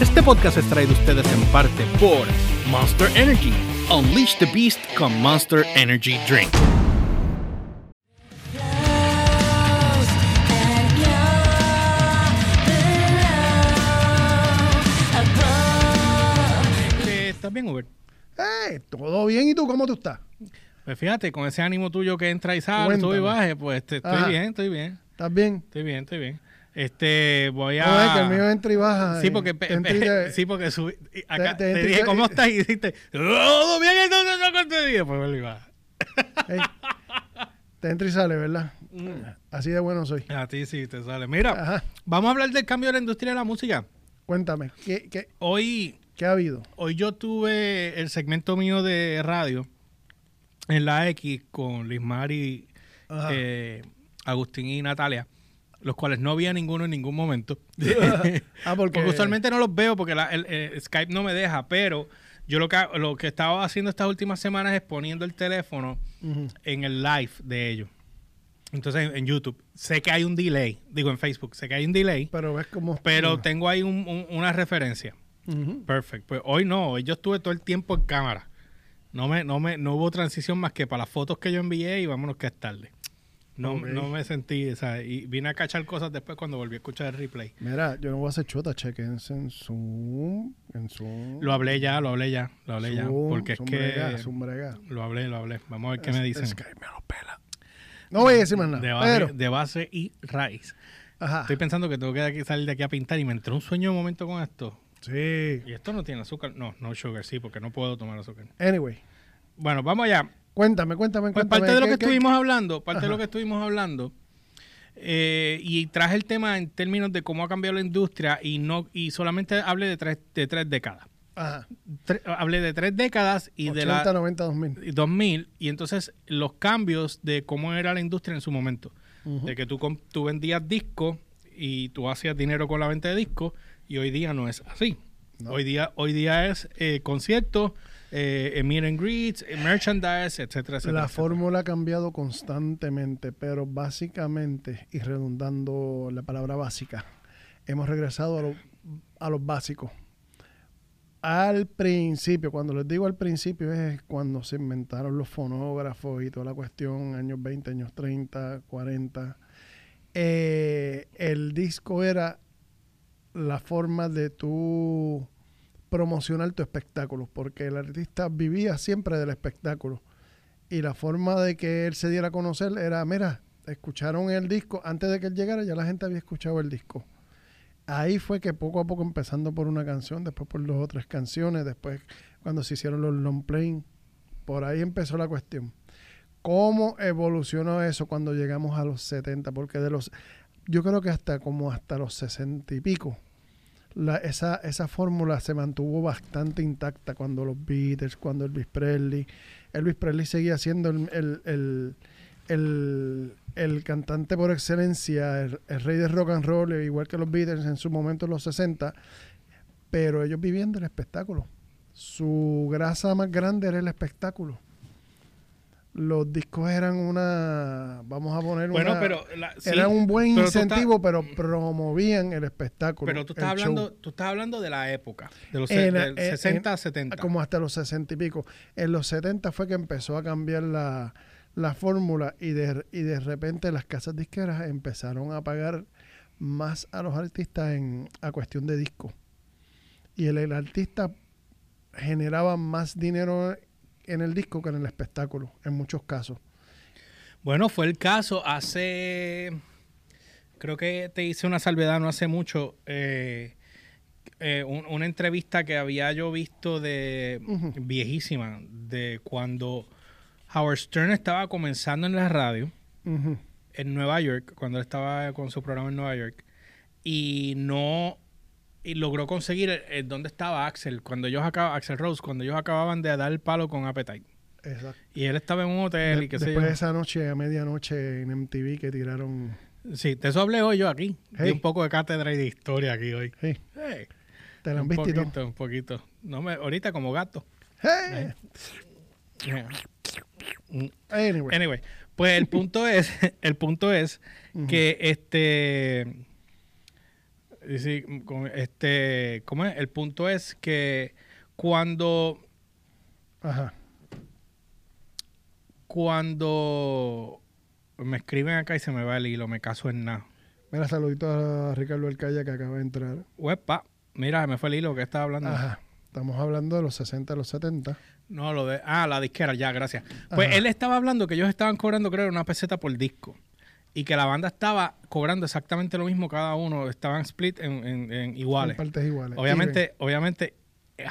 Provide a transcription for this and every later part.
Este podcast es traído a ustedes en parte por Monster Energy. Unleash the Beast con Monster Energy Drink. Eh, ¿Estás bien, Uber? Eh, todo bien, ¿y tú cómo tú estás? Pues fíjate, con ese ánimo tuyo que entra y sale, Cuéntame. sube y baje, pues te- estoy Ajá. bien, estoy bien, ¿Estás bien? estoy bien, estoy bien. Este, voy a... No, es que el mío entra y baja. Sí, eh, porque, te entra y pe- te- sí, porque subí, y acá te- dije, ¿cómo estás? Y dijiste, todo bien, entonces no conté Pues vuelve y baja. Te entra y sale, ¿verdad? Mm. Así de bueno soy. A ti sí te sale. Mira, Ajá. vamos a hablar del cambio de la industria de la música. Cuéntame, ¿qué, qué, Hoy, qué ha habido? hoy yo tuve el segmento mío de radio en la X con Lismari, Ajá. eh, Agustín y Natalia, los cuales no vi a ninguno en ningún momento. ah, porque... Porque usualmente no los veo porque la- el, Skype no me deja, pero yo lo que, lo que estaba haciendo estas últimas semanas es poniendo el teléfono en el live de ellos. Entonces en, en YouTube. Sé que hay un delay, digo en Facebook, sé que hay un delay, Pero ves cómo... pero tengo ahí un- un- una referencia. Perfecto. Pues hoy no, hoy yo estuve todo el tiempo en cámara. No me, no me, no hubo transición más que para las fotos que yo envié y vámonos que es tarde. No, no me sentí, o sea, y vine a cachar cosas después cuando volví a escuchar el replay. Mira, yo no voy a hacer chota, chequense en Zoom, en Zoom. Lo hablé ya, lo hablé ya, lo hablé ya. Zoom, Porque es Zoom que brega, Zoom brega. lo hablé, lo hablé. Vamos a ver qué Es- me dicen. Skype me lo pela. No voy a decir más nada, De base, pero... de base y raíz. Ajá. Estoy pensando que tengo que salir de aquí a pintar y me entró un sueño un momento con esto. Sí. Y esto no tiene azúcar. No, no sugar, sí, porque no puedo tomar azúcar. Anyway, Bueno, vamos allá. Cuéntame, cuéntame, Pues cuéntame. parte de lo ¿qué- que qué- estuvimos hablando, parte de lo que estuvimos hablando, eh, y traje el tema en términos de cómo ha cambiado la industria y no y solamente hablé de tres, de tres décadas. Ajá. Tre- hablé de tres décadas y de 80, la 90, 2000. 2000 y entonces los cambios de cómo era la industria en su momento. De que tú, tú vendías discos y tú hacías dinero con la venta de discos y hoy día no es así. No. Hoy día hoy día es eh, conciertos, eh, eh, meet and greets, eh, merchandise, etcétera, etcétera. La etcétera. fórmula ha cambiado constantemente, pero básicamente, y redundando la palabra básica, hemos regresado a, lo- a los básicos. Al principio, cuando les digo al principio, es cuando se inventaron los fonógrafos y toda la cuestión, años 20, años 30, 40. Eh, el disco era la forma de tú promocionar tu espectáculo, porque el artista vivía siempre del espectáculo. Y la forma de que él se diera a conocer era, mira, escucharon el disco, antes de que él llegara ya la gente había escuchado el disco. Ahí fue que poco a poco, empezando por una canción, después por dos o tres canciones, después cuando se hicieron los long playing, por ahí empezó la cuestión. ¿Cómo evolucionó eso cuando llegamos a los 70? Porque de los, yo creo que hasta como hasta los 60 y pico, la- esa, esa fórmula se mantuvo bastante intacta cuando los Beatles, cuando Elvis Presley. Elvis Presley seguía siendo el, el, el, el- cantante por excelencia, el, rey del rock and roll, igual que los Beatles en su momento en los 60, pero ellos vivían del espectáculo. Su grasa más grande era el espectáculo. Los discos eran una, vamos a poner Bueno, una, pero la- sí, era un buen pero tú estás- incentivo, pero promovían el espectáculo. Pero tú estás hablando, show. tú estás hablando de la época, de los En- del en- 60 en- a 70. Como hasta los 60 y pico. En los 70 fue que empezó a cambiar la, la fórmula y de, y de repente las casas disqueras empezaron a pagar más a los artistas en, a cuestión de disco. Y el, el artista generaba más dinero en el disco que en el espectáculo, en muchos casos. Bueno, fue el caso. Hace, creo que te hice una salvedad no hace mucho, eh, eh, un- una entrevista que había yo visto de viejísima, de cuando Howard Stern estaba comenzando en la radio en Nueva York, cuando él estaba con su programa en Nueva York, y no y logró conseguir eh, eh, dónde estaba Axel, cuando ellos acababan, Axel Rose, cuando ellos acababan de dar el palo con Appetite. Exacto. Y él estaba en un hotel De- y qué sé después yo. de esa noche, a medianoche en MTV que tiraron... Sí, de eso hablé hoy yo aquí. Hey. un poco de cátedra y de historia aquí hoy. Hey, Hey, te la han un visto todo. poquito, un poquito. No me, ahorita como gato. Mm. Anyway. Anyway, pues el punto es, el punto es que este Sí, este, ¿cómo es? El punto es que cuando, Ajá. cuando me escriben acá y se me va el hilo, me caso en nada. Mira, saludito a Ricardo Alcaya que acaba de entrar. Uepa, mira, me fue el hilo que estaba hablando. Ajá. Estamos hablando de los 60 a los 70. No, lo de. Ah, la disquera, ya, gracias. Pues Ajá. él estaba hablando que ellos estaban cobrando, creo, una peseta por disco. Y que la banda estaba cobrando exactamente lo mismo cada uno. Estaban split en, en- en iguales. En partes iguales. Obviamente, obviamente,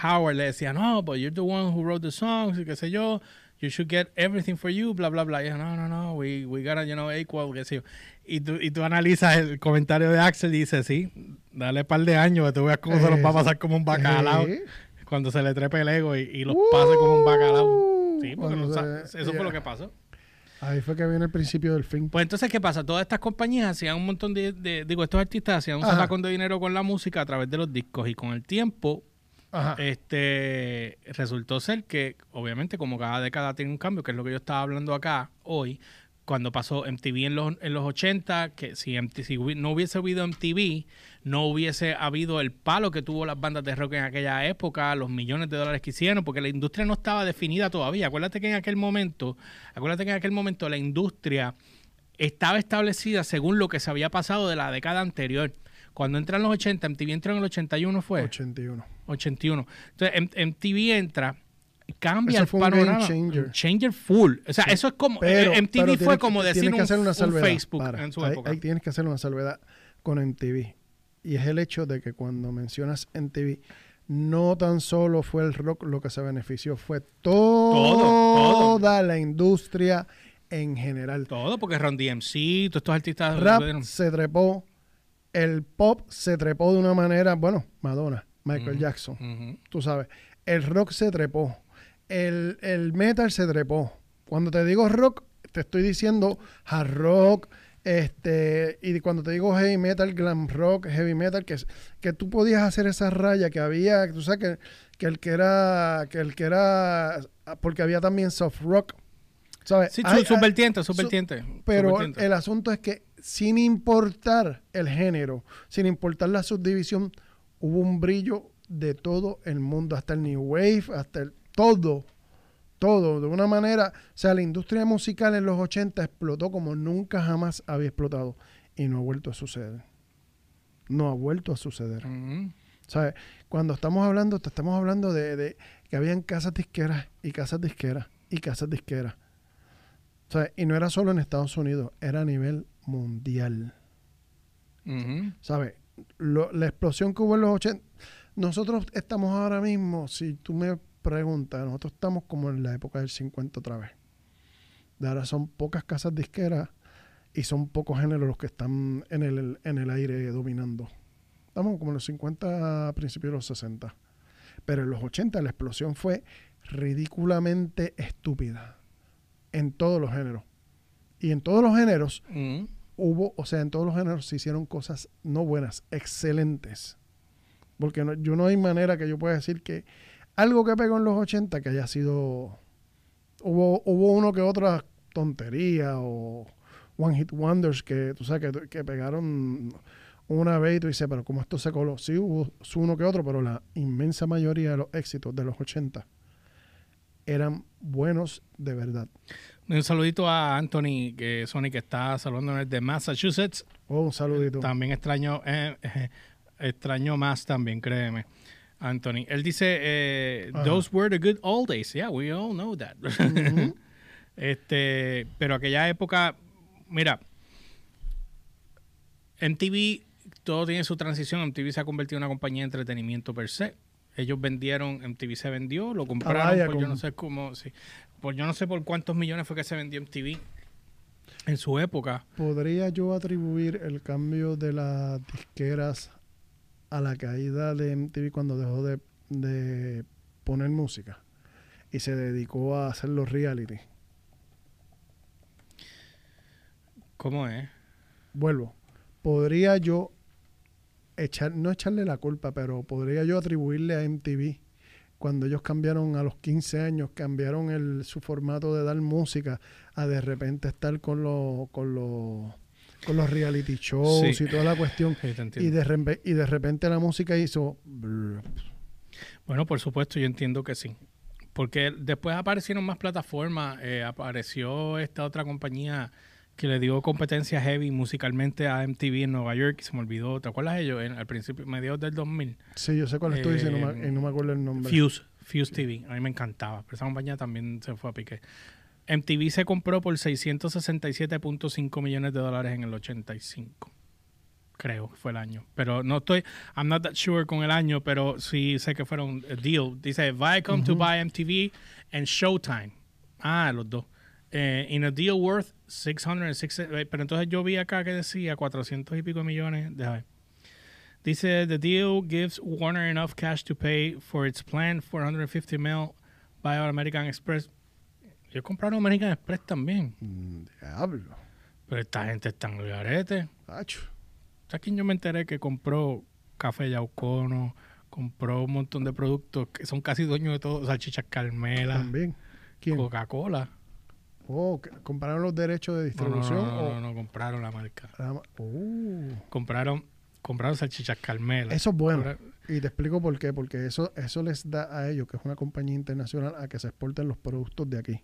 Howard le decía, no, but you're the one who wrote the songs, y qué sé yo. You should get everything for you, bla, bla, bla. Y dijo, no, no, no, we, we gotta, you know, equal, qué sé yo. Y tú, y tú analizas el comentario de Axel y dices, sí, dale un par de años, que tú veas cómo se los va a pasar como un bacalao cuando se le trepe el ego y, y los pase como un bacalao. Uh, Sí, porque se- sa- eso fue ya. lo que pasó. Ahí fue que viene el principio del fin. Pues entonces, ¿qué pasa? Todas estas compañías hacían un montón de, de- digo, estos artistas hacían un sacón de dinero con la música a través de los discos y con el tiempo Ajá. este resultó ser que obviamente como cada década tiene un cambio que es lo que yo estaba hablando acá hoy cuando pasó MTV en los, en los 80 que si, MT si hubi- no hubiese habido MTV no hubiese habido el palo que tuvo las bandas de rock en aquella época los millones de dólares que hicieron porque la industria no estaba definida todavía acuérdate que en aquel momento acuérdate que en aquel momento la industria estaba establecida según lo que se había pasado de la década anterior cuando entran los 80 MTV entró en el 81 fue 81. 81. Entonces, MTV entra, cambia Eso el fue un panorama. game changer. changer full. O sea, eso es como. Pero, eh, MTV pero fue que- como decir un, hacer una un. Facebook Para. en su ahí, época. ahí tienes que hacer una salvedad con MTV. Y es el hecho de que cuando mencionas MTV, no tan solo fue el rock lo que se benefició, fue todo. toda la industria en general. Todo, porque Ron DMC, todos estos artistas. Rap bueno, se trepó, el pop se trepó de una manera, bueno, Madonna, Michael. Jackson, tú sabes, el rock se trepó, el, el metal se trepó. Cuando te digo rock, te estoy diciendo hard rock, este, y cuando te digo heavy metal, glam rock, heavy metal, que, que tú podías hacer esa raya que había, que tú sabes que, que el que era, que el que era, porque había también soft rock, ¿sabes? Sí, Hay- su, hay- vertiente, su su- vertiente. pero el asunto es que sin importar el género, sin importar la subdivisión, hubo un brillo de todo el mundo, hasta el New Wave, hasta el todo, todo, de una manera, o sea, la industria musical en los 80 explotó como nunca jamás había explotado y no ha vuelto a suceder. No ha vuelto a suceder. ¿Sabes? Cuando estamos hablando, te estamos hablando de, de que habían casas disqueras y casas disqueras y casas disqueras. ¿Sabes? Y no era solo en Estados Unidos, era a nivel mundial. ¿Sabes? Lo- la explosión que hubo en los 80. Nosotros estamos ahora mismo, si tú me preguntas, nosotros estamos como en la época del 50 otra vez. De ahora son pocas casas disqueras y son pocos géneros los que están en el, en el aire dominando. Estamos como en los 50 a principios de los 60. Pero en los 80 la explosión fue ridículamente estúpida. En todos los géneros. Y en todos los géneros Ujú. hubo, o sea, en todos los géneros se hicieron cosas no buenas, excelentes. Porque no, yo no hay manera que yo pueda decir que algo que pegó en los 80 que haya sido... Hubo, hubo uno que otra tontería o One Hit Wonders que tú sabes que, que pegaron una vez y tú dices, pero ¿cómo esto se coló? Sí, hubo uno que otro, pero la inmensa mayoría de los éxitos de los 80 eran buenos de verdad. Un saludito a Anthony, que Sony, que está saludando desde Massachusetts. Oh, un saludito. También extraño, eh, eh, extraño más también, créeme. Anthony. Él dice, eh, those were the good old days. Yeah, we all know that. Este, pero aquella época, mira, MTV, todo tiene su transición. MTV se ha convertido en una compañía de entretenimiento per se. Ellos vendieron, MTV se vendió, lo compraron vaya, por yo no sé cómo, sí, por yo no sé por cuántos millones fue que se vendió MTV en su época. ¿Podría yo atribuir el cambio de las disqueras a la caída de MTV cuando dejó de, de poner música y se dedicó a hacer los reality? ¿Cómo es? Vuelvo. ¿Podría yo echar, no echarle la culpa, pero podría yo atribuirle a MTV cuando ellos cambiaron a los 15 años, cambiaron el, su formato de dar música a de repente estar con los con los con los reality shows Sí. y toda la cuestión. Sí. Y de, y de repente la música hizo... Bueno, por supuesto, yo entiendo que sí. Porque después aparecieron más plataformas. eh, apareció esta otra compañía que le dio competencia heavy musicalmente a MTV en Nueva York y se me olvidó. ¿Te acuerdas de ellos? En, al principio, mediados del 2000. Sí, yo sé cuál estoy diciendo, no Eh, y no me acuerdo el nombre. Fuse, Fuse TV. A mí me encantaba. Pero esa compañía también se fue a pique. MTV se compró por 667.5 millones de dólares en el 85. Creo que fue el año. Pero no estoy, I'm not that sure con el año, pero sí sé que fueron a deal. Dice Viacom to buy MTV and Showtime. Ah, los dos. Eh, in a deal worth 606. eh, Pero entonces yo vi acá que decía 400 y pico millones. Déjame ver. Dice the deal gives Warner enough cash to pay for its planned 450 mil buyout American Express. Ellos compraron American Express también. Mm, Diablo. Pero esta gente está en el garete. Tacho. ¿Sabes quién yo me enteré que compró Café Yaucono? Compró un montón de productos que son casi dueños de todo. Salchichas Carmela, También. ¿Quién? Coca-Cola. Oh, ¿compraron los derechos de No, no, distribución? no, no, o- no, no, compraron la marca. la ma- Oh, Compraron, compraron Salchichas Carmela. Eso es bueno. Y te explico por qué. Porque eso, eso les da a ellos, que es una compañía internacional, a que se exporten los productos de aquí.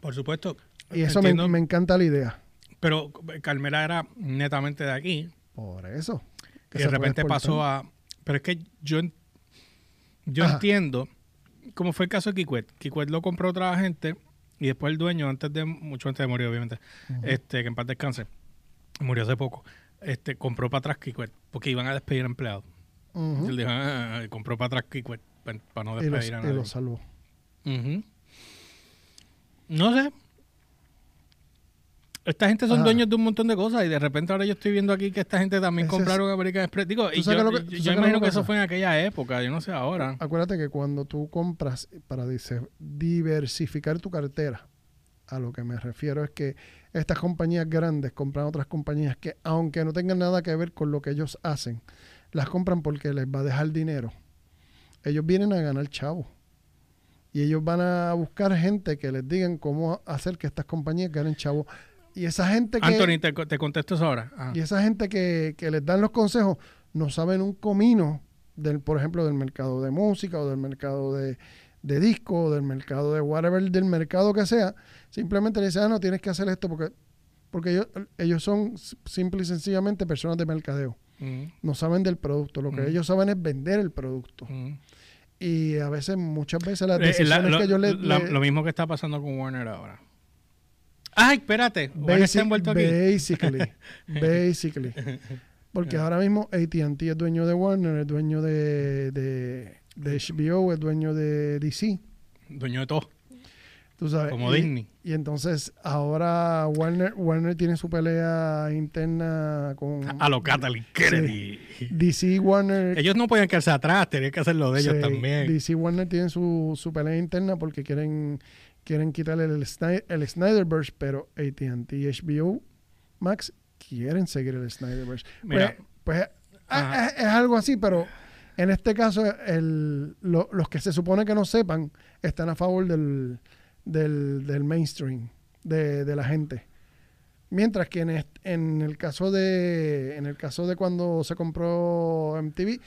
Por supuesto. Y eso me, me encanta la idea. Pero Carmela era netamente de aquí. Por eso. Y de repente pasó a... Pero es que yo, yo Ajá. entiendo, como fue el caso de Kikwet. Kikwet lo compró otra gente y después el dueño, antes de mucho antes de morir, obviamente, este que en paz descanse, murió hace poco, este compró para atrás Kikwet porque iban a despedir empleados. Y él dijo, "Ah", y compró para atrás Kikwet para, no Y los, despedir a y nadie. los salvó. Ujú. No sé. Esta gente son Ajá. dueños de un montón de cosas y de repente ahora yo estoy viendo aquí que esta gente también Ese es- compraron American Express. Digo, y yo, que- yo- yo imagino que que eso fue en aquella época, yo no sé ahora. Acuérdate que cuando tú compras para dice- diversificar tu cartera, a lo que me refiero es que estas compañías grandes compran otras compañías que, aunque no tengan nada que ver con lo que ellos hacen, las compran porque les va a dejar dinero. Ellos vienen a ganar chavo. Y ellos van a buscar gente que les digan cómo hacer que estas compañías ganen chavo. Y esa gente que... Anthony, te, te contesto eso ahora. Ah. Y esa gente que, que les dan los consejos no saben un comino, del, por ejemplo, del mercado de música o del mercado de, de disco o del mercado de whatever, del mercado que sea. Simplemente le dicen, ah, no, tienes que hacer esto porque, porque ellos, ellos son simple y sencillamente personas de mercadeo. Mm, No saben del producto. Lo que Mm. ellos saben es vender el producto. mm. Y a veces, muchas veces las Eh, la- decisiones lo, que ellos le... la- le- lo mismo que está pasando con Warner ahora. Ay, espérate. Warner está envuelto aquí. basically, basically. Porque ahora mismo AT&T es dueño de Warner, es dueño de, de, de HBO, es dueño de DC, Dueño de todo, tú sabes. como y, Disney. y entonces ahora Warner Warner tiene su pelea interna con A lo Kathleen Kennedy. DC Warner. Ellos no podían quedarse atrás, tenían que hacer lo de ellos sí, también. DC Warner tienen su, su pelea interna porque quieren quieren quitarle el, el Snyderverse, pero AT&T y HBO Max quieren seguir el Snyderverse. Mira. pues, pues Ajá. es, es algo así, pero en este caso el, lo- los que se supone que no sepan están a favor del, del, del mainstream, de, de la gente. Mientras que en, en el caso de en el caso de cuando se compró MTV,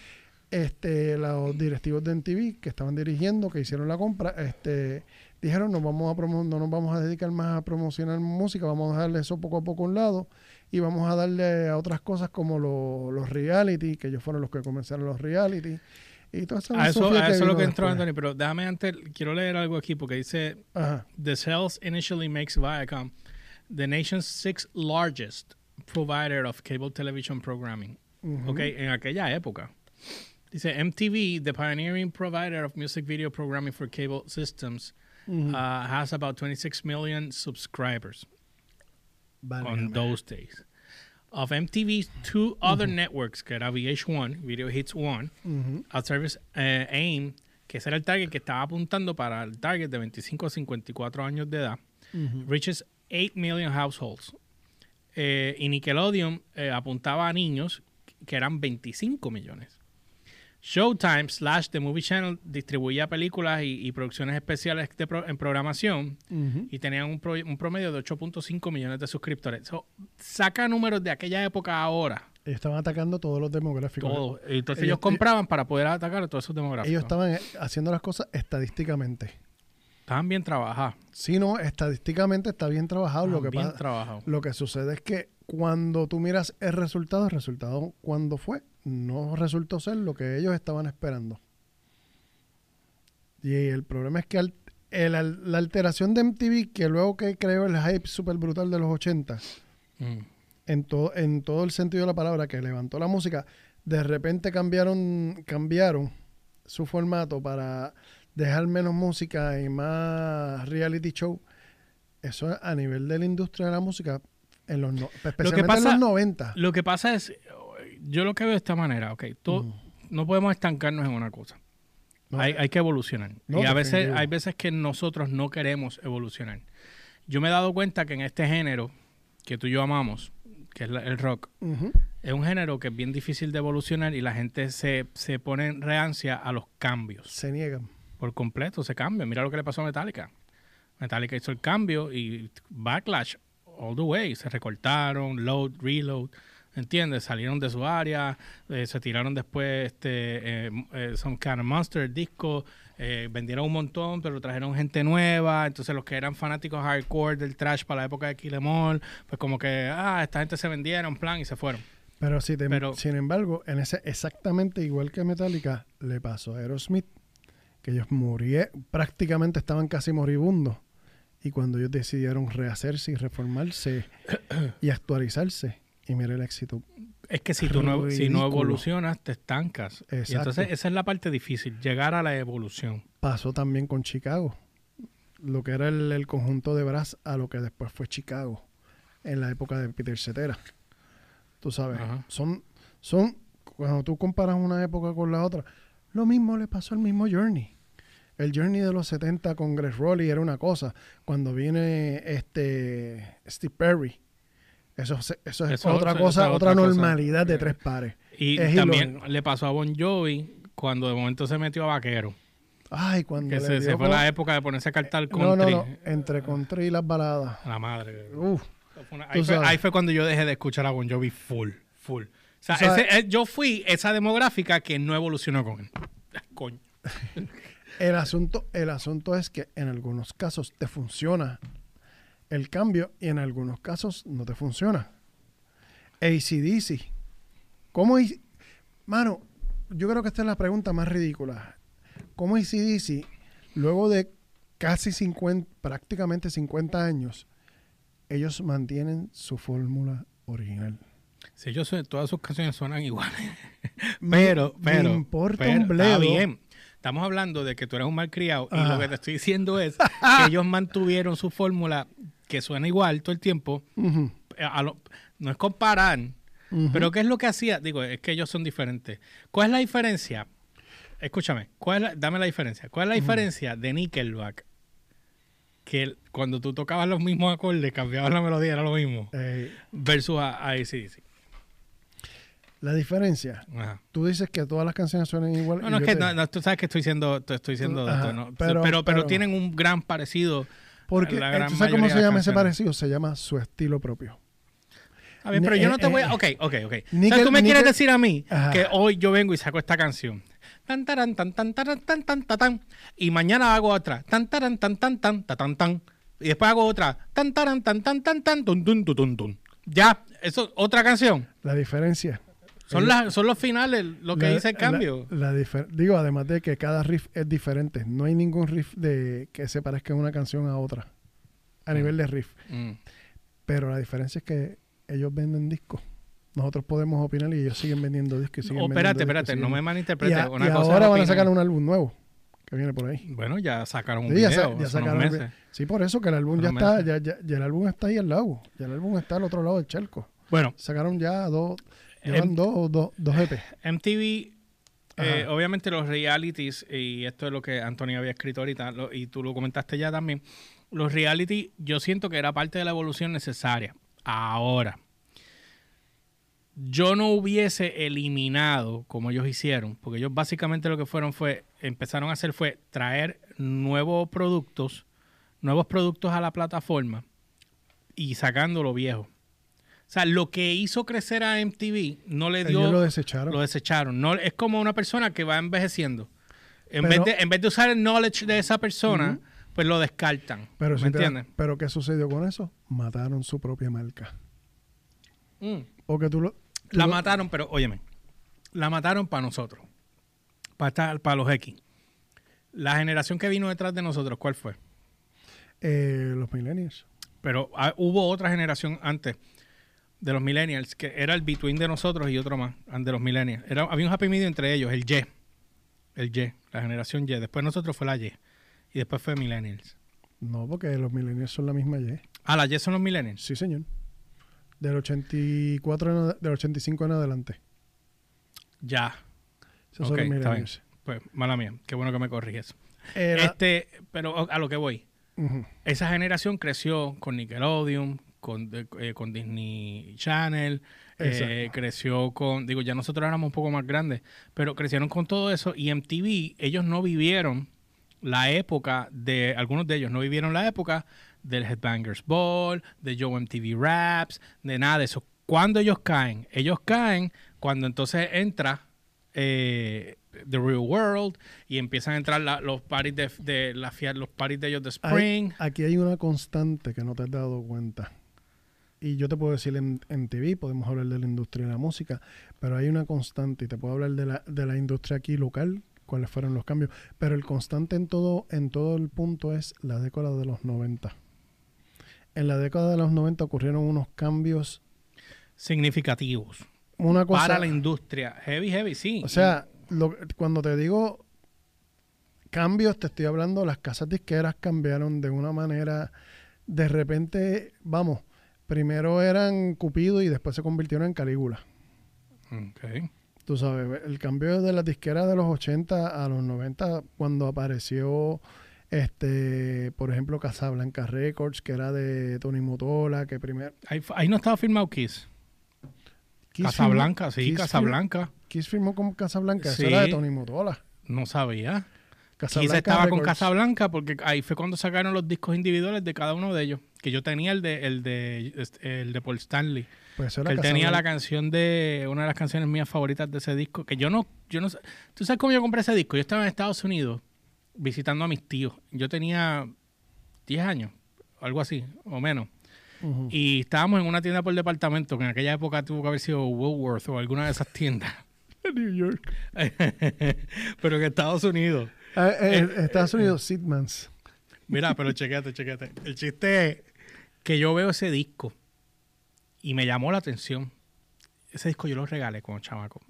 este, los directivos de MTV que estaban dirigiendo, que hicieron la compra, este, dijeron no vamos a no nos vamos a dedicar más a promocionar música, vamos a darle eso poco a poco a un lado y vamos a darle a otras cosas como lo- los reality, que ellos fueron los que comenzaron los reality y A eso, filosofía a eso es lo que entró después. Anthony, pero déjame antes, quiero leer algo aquí porque dice, Ajá. the sales initially makes Viacom the nation's sixth largest provider of cable television programming. Ujú. Ok, en aquella época. Dice MTV, the pioneering provider of music video programming for cable systems, uh, has about 26 million subscribers on those days. Of MTV's two other networks, que era VH1, Video Hits One, Ujú. Ad Service eh, AIM, que ese era el target que estaba apuntando para el target de 25 a 54 años de edad, reaches 8 million households. Eh, y Nickelodeon eh, apuntaba a niños que eran 25 millones. Showtime slash The Movie Channel distribuía películas y, y producciones especiales de pro- en programación y tenían un, pro- un promedio de 8.5 millones de suscriptores. So, saca números de aquella época ahora. Ellos estaban atacando todos los demográficos. Todo. Entonces Ellos- ellos, compraban para poder atacar a todos esos demográficos. Ellos estaban haciendo las cosas estadísticamente. Estaban bien trabajados. Si no, estadísticamente está bien trabajado. Lo que, bien pasa, trabajados. lo que sucede es que cuando tú miras el resultado, el resultado cuando fue, no resultó ser lo que ellos estaban esperando. Y el problema es que al- el- la alteración de MTV, que luego que creó el hype súper brutal de los 80, Mm. en todo, en todo el sentido de la palabra, que levantó la música, de repente cambiaron, cambiaron su formato para dejar menos música y más reality show. Eso a nivel de la industria de la música, en los no- especialmente pasa- en los 90. Lo que pasa es, yo lo que veo de esta manera, ok, Mm. no podemos estancarnos en una cosa. No, hay, hay que evolucionar. No, y a veces, hay veces que nosotros no queremos evolucionar. Yo me he dado cuenta que en este género que tú y yo amamos, que es la- el rock, es un género que es bien difícil de evolucionar y la gente se, se pone en reancia a los cambios. Se niegan. Por completo, se cambia. Mira lo que le pasó a Metallica. Metallica hizo el cambio y backlash all the way. Se recortaron, load, reload. ¿Entiendes? Salieron de su área, eh, se tiraron después este, eh, eh, Some Kind of Monster, el disco, eh, vendieron un montón, pero trajeron gente nueva, entonces los que eran fanáticos hardcore del trash para la época de Kill Em All, pues como que, ah, esta gente se vendieron, plan, y se fueron. Pero, si te- Pero- sin embargo, en ese exactamente igual que Metallica, le pasó a Aerosmith, que ellos murieron, prácticamente estaban casi moribundos. Y cuando ellos decidieron rehacerse y reformarse y actualizarse, y mira el éxito. Es que si tú no, si no evolucionas, te estancas. Y entonces esa es la parte difícil, llegar a la evolución. Pasó también con Chicago. Lo que era el, el conjunto de Brass a lo que después fue Chicago, en la época de Peter Cetera. Tú sabes, Ajá. son, son, cuando tú comparas una época con la otra, lo mismo le pasó al mismo Journey. El Journey de los 70 con Greg Rowley era una cosa. Cuando viene este Steve Perry, eso, es Eso- otra eso- cosa, otra cosa. normalidad de tres pares. Y Es también ilógico. le pasó a Bon Jovi cuando de momento se metió a Vaquero. Ay, cuando Que le se, fue la época de ponerse a cantar country. No, no, no, entre country y las baladas. La madre. Uf, ahí, fue, sabes. ahí fue cuando yo dejé de escuchar a Bon Jovi full, full. O sea, ese- eh, yo fui esa demográfica que no evolucionó con él. Ah, Coño. El asunto, el asunto es que en algunos casos te funciona el cambio y en algunos casos no te funciona. ACDC. ¿Cómo hay- Mano, yo creo que esta es la pregunta más ridícula. ¿Cómo ACDC, luego de casi 50, prácticamente 50 años, ellos mantienen su fórmula original? Yo sé, todas sus canciones suenan iguales. Me- Pero, me pero. importa pero, un Está bledo. bien. Estamos hablando de que tú eres un malcriado y Ajá. lo que te estoy diciendo es que ellos mantuvieron su fórmula que suena igual todo el tiempo. Eh, a lo- no es comparar, pero ¿qué es lo que hacía? Digo, es que ellos son diferentes. ¿Cuál es la diferencia? Escúchame, ¿cuál es la- dame la diferencia. ¿Cuál es la diferencia de Nickelback? Que el- cuando tú tocabas los mismos acordes, cambiabas la melodía, era lo mismo. Eh, Versus a, a AC/DC. la diferencia, Ajá. tú dices que todas las canciones suenan igual. No, no, es que te- no, no, tú sabes que estoy siendo, te estoy siendo Ajá, dato, ¿no? pero- pero, pero, pero- tienen un gran parecido. Porque, eh, ¿tú sabes cómo se llama ese parecido? Se llama su estilo propio. A ver, pero yo no te Eh, voy eh, a... Ok, ok, ok. O Nickel- sea, tú me quieres decir a mí Ajá. que hoy yo vengo y saco esta canción. Tan, taran, tan, tan, taran, tan, tan, ta, tan. Y mañana hago otra. Tan, taran, tan, tan, tan, ta, tan, tan. Y después hago otra. Tan, taran, tan, tan, tan, tan, tun, tun, tun, tun, tun. Ya, eso es otra canción. La diferencia. Son, las, son los finales lo que la- dice el cambio. la- la difer- digo, además de que cada riff es diferente. No hay ningún riff de que se parezca una canción a otra. A nivel de riff. Mm. Pero la diferencia es que ellos venden discos. Nosotros podemos opinar y ellos siguen vendiendo discos. y siguen Oh, espérate, vendiendo espérate, discos, no me malinterpretes. Y, a- Una y cosa es ahora van a sacar un álbum nuevo que viene por ahí. Bueno, ya sacaron un Sí, ya, video ya unos sacaron meses. Sí, por eso que el álbum ya está, ya, ya- ya el álbum está ahí al lado. Ya el álbum está al otro lado del charco. Bueno, Sacaron ya dos, llevan dos, dos, dos EP. MTV, eh, obviamente los realities, y esto es lo que Antonio había escrito ahorita, lo- y tú lo comentaste ya también, los reality yo siento que era parte de la evolución necesaria. Ahora, yo no hubiese eliminado como ellos hicieron, porque ellos básicamente lo que fueron fue, empezaron a hacer fue traer nuevos productos, nuevos productos a la plataforma y sacando lo viejo. O sea, lo que hizo crecer a MTV no le dio... Ellos lo desecharon. Lo desecharon. No, es como una persona que va envejeciendo. En, Pero- vez, de, en vez de usar el knowledge de esa persona, pues lo descartan. Pero, ¿Me si te- entiendes? pero ¿qué sucedió con eso? Mataron su propia marca. Mm. Porque tú lo... tú La lo- mataron, pero óyeme, la mataron para nosotros, para, para los X. La generación que vino detrás de nosotros, ¿cuál fue? eh, los millennials. Pero ah, hubo otra generación antes de los millennials, que era el between de nosotros y otro más, de los millennials. Era, había un happy medium entre ellos, el Y. El Y, la generación Y. Después nosotros fue la Y. Y después fue millennials. No, porque los millennials son la misma Y. Ah, la Y son los millennials. Sí, señor. Del 84, en ad- del 85 en adelante. Ya. Esos Ok, son los está bien. Pues, mala mía. Qué bueno que me corriges. Era- Este, pero a lo que voy. Esa generación creció con Nickelodeon, con, eh, con Disney Channel, eh, creció con, digo, ya nosotros éramos un poco más grandes, pero crecieron con todo eso y MTV, ellos no vivieron la época de, algunos de ellos no vivieron la época del Headbangers Ball, de Joe MTV Raps, de nada de eso. Cuando ellos caen? Ellos caen cuando entonces entra eh, The Real World y empiezan a entrar la- los parties de, de la los parties de ellos de Hay- Spring. aquí hay una constante que no te has dado cuenta. Y yo te puedo decir en, en TV, podemos hablar de la industria de la música, pero hay una constante y te puedo hablar de la, de la industria aquí local, cuáles fueron los cambios. Pero el constante en todo, en todo el punto es la década de los 90. En la década de los 90 ocurrieron unos cambios, significativos una cosa... para la industria. Heavy, heavy, sí. O sea, lo- cuando te digo cambios, te estoy hablando, las casas disqueras cambiaron de una manera, de repente, vamos, primero eran Cupido y después se convirtieron en Calígula. Ok. Tú sabes, el cambio de las disqueras de los 80 a los 90, cuando apareció, este, por ejemplo, Casablanca Records, que era de Tony Motola, que primero... Ahí, ahí no estaba firmado Kiss. Kiss Casablanca, firmó- sí, Kiss Casablanca. Kiss firmó con Casablanca, Sí. eso era de Tony Motola. No sabía. Kiss Casablanca estaba con Records. Casablanca porque ahí fue cuando sacaron los discos individuales de cada uno de ellos. Que yo tenía el de el de este, el de Paul Stanley. Pues eso Que él tenía la canción de una de las canciones mías favoritas de ese disco. Que yo no, yo no sé. ¿Tú sabes cómo yo compré ese disco? Yo estaba en Estados Unidos visitando a mis tíos. Yo tenía 10 años, algo así, o menos. Y estábamos en una tienda por departamento, que en aquella época tuvo que haber sido Woolworth o alguna de esas tiendas. New York. Pero en Estados Unidos. Ah, eh, Estados Unidos, Sidmans. Mira, pero chequéate, chequéate. El chiste es que yo veo ese disco y me llamó la atención. Ese disco yo lo regalé como chamaco.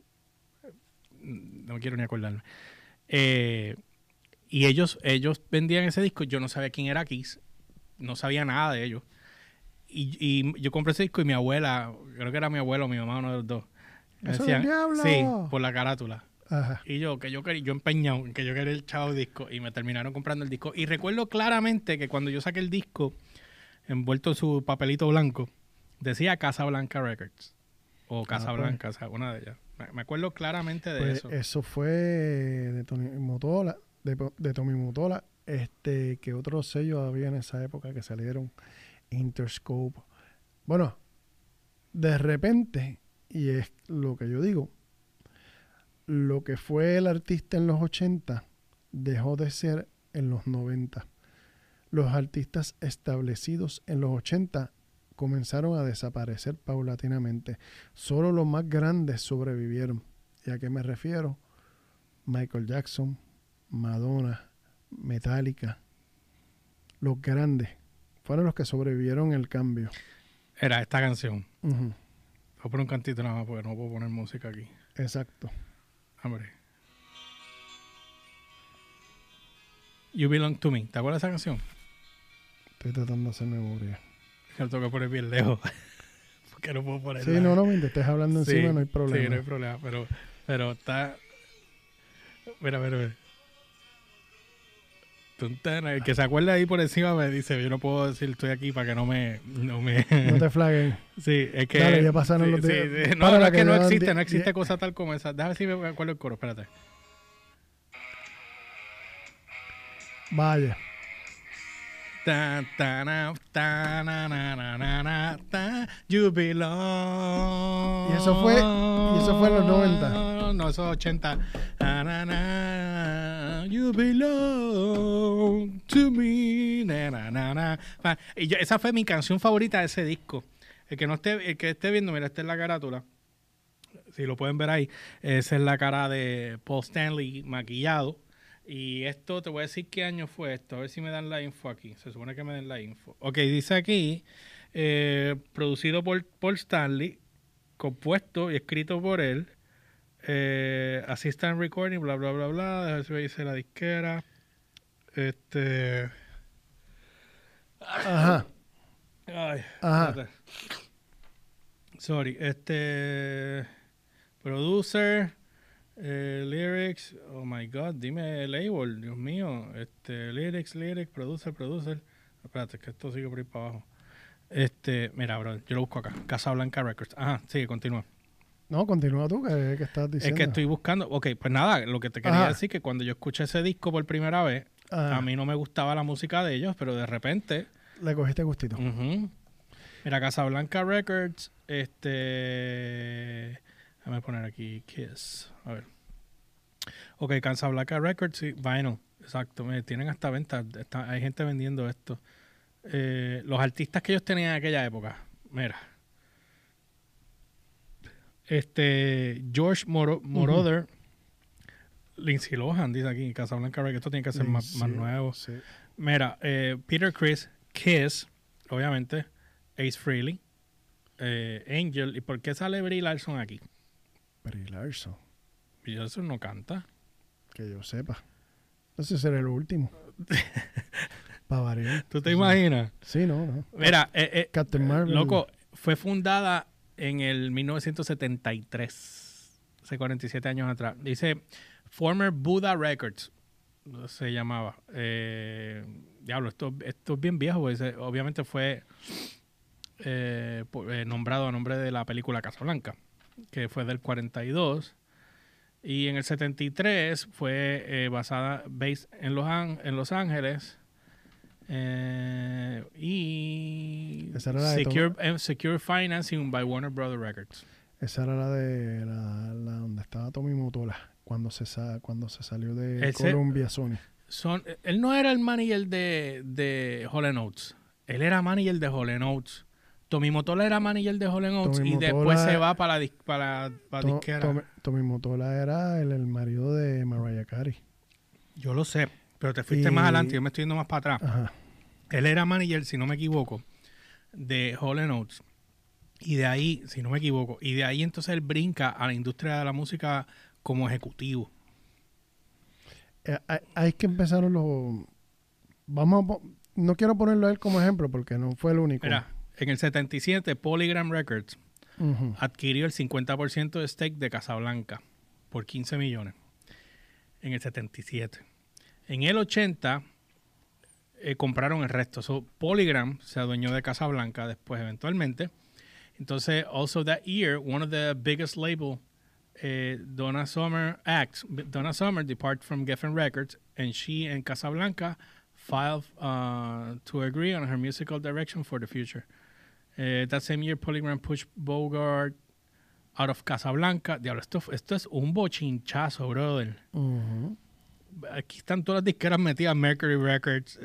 No quiero ni acordarme. Eh, y ellos, ellos vendían ese disco. Yo no sabía quién era Kiss. No sabía nada de ellos. Y, y yo compré ese disco y mi abuela, creo que era mi abuelo o mi mamá, uno de los dos. me ¡Eso del diablo! sí, por la carátula. Ajá. Y yo, que yo quería, yo empeñado en que yo quería el chavo disco y me terminaron comprando el disco. Y recuerdo claramente que cuando yo saqué el disco, envuelto en su papelito blanco, decía Casa Blanca Records. O Casa pues. Blanca, o sea, una de ellas. Me, me acuerdo claramente de Pues eso. eso fue de Tony Motola, de, de Tommy Motola, este, que otros sellos había en esa época que salieron, Interscope. Bueno, de repente, y es lo que yo digo, lo que fue el artista en los 80 dejó de ser en los 90. Los artistas establecidos en los 80 comenzaron a desaparecer paulatinamente. Solo los más grandes sobrevivieron. ¿Y a qué me refiero? Michael Jackson, Madonna, Metallica. Los grandes fueron los que sobrevivieron el cambio. Era esta canción. Ujú, Voy a poner un cantito nada más porque no puedo poner música aquí. Exacto. Hombre. You Belong to Me. ¿Te acuerdas de esa canción? Estoy tratando de hacer memoria. Que lo tengo que poner bien lejos. porque no puedo ponerla. Sí, no, no, mientras estés hablando Sí, encima no hay Sí, problema. no hay problema, pero, pero está... Mira, mira, mira. El que se acuerda ahí por encima me dice, yo no puedo decir estoy aquí para que no me... No, me... No te flaguen. sí, es que... Dale, ya pasaron sí, los sí, días. sí. No, es que que no existe, no existe cosa tal como esa. Déjame ver si me acuerdo el coro, espérate. Vaya. Ta, ta, na, ta, na, na, na, na, na, ta, you belong. Y eso fue- y eso fue en los 90. No, eso es 80. Na, na, na, you belong to me. Y yo- esa fue mi canción favorita de ese disco. El que no esté, el que esté viendo, mira, esta es la carátula. Si lo pueden ver ahí, esa es la cara de Paul Stanley maquillado. Y esto, te voy a decir qué año fue esto, a ver si me dan la info aquí. Se supone que me den la info. Ok, dice aquí, eh, producido por Paul Stanley, compuesto y escrito por él, eh, assistant recording, bla, bla, bla, bla. Déjame ver si me dice la disquera. Este. Ajá. Ay, Ajá. Sorry, este. Producer, eh, lyrics, oh my god, dime el label, Dios mío. Este, lyrics, lyrics, producer, producer. Espérate, que esto sigue por ahí para abajo. Este, mira, bro, yo lo busco acá. Casablanca Records. Ajá, sigue, continúa. No, continúa tú, que, que estás Es diciendo. que estoy buscando. Ok, pues nada, lo que te quería Ajá. decir que cuando yo escuché ese disco por primera vez, Ajá. a mí no me gustaba la música de ellos, pero de repente Le cogiste gustito. Ujú. Mira, Casablanca Records, este... Déjame poner aquí Kiss. A ver. Ok, Casablanca Records, sí, Vinyl. Exacto, me tienen hasta venta. está- hay gente vendiendo esto. Eh, los artistas que ellos tenían en aquella época. Mira. Este, George Moro- Moroder, Lindsay Lohan, dice aquí, Casablanca Records. Esto tiene que ser más, nuevo. Sí. Mira, eh, Peter Chris, Kiss, obviamente, Ace Frehley, eh, Angel. ¿Y por qué sale Brie Larson aquí? Brie Larson, Brie Larson no canta. que yo sepa. Ese será el último. Para variar. ¿Tú te imaginas? Sí, no, no. Mira, eh, eh, Captain Marvel. loco, fue fundada en el 1973, hace 47 años atrás. Dice Former Buddha Records, se llamaba. Eh, diablo, esto, esto es bien viejo, obviamente fue eh, nombrado a nombre de la película Casablanca, que fue del 42. Y en el 73 fue eh, basada, based en Los, An- en Los Ángeles. eh, y Esa era la de secure, eh, secure Financing by Warner Brothers Records. Esa era la de la, la donde estaba Tommy Motola cuando se sa- cuando se salió de Ese- Columbia Sony. Son, él no era el manager de, de Hall Oates. Él era manager de Hall Oates. Tommy Motola era manager de Hall Oates Tommy y después se va para la, para, para To- disquera. Tommy, Tommy Motola era el, el marido de Mariah Carey. Yo lo sé, pero te fuiste Y- más adelante, yo me estoy yendo más para atrás. Ajá. Él era manager, si no me equivoco, de Hall Oates. Y de ahí, si no me equivoco, y de ahí entonces él brinca a la industria de la música como ejecutivo. Eh, hay, hay que empezar los... Vamos a... No quiero ponerlo a él como ejemplo porque no fue el único. Mira, en el 77, Polygram Records adquirió el 50% de stake de Casablanca por 15 millones en el 77. En el 80 eh, compraron el resto. So, Polygram se adueñó de Casablanca después eventualmente. Entonces, also that year, one of the biggest label, eh, Donna Summer acts, Donna Summer depart from Geffen Records, and she and Casablanca filed uh, to agree on her musical direction for the future. Eh, that same year, Polygram pushed Bogart out of Casablanca. Diablo, esto, esto es un bochinchazo, brother. Aquí están todas las disqueras metidas. Mercury Records.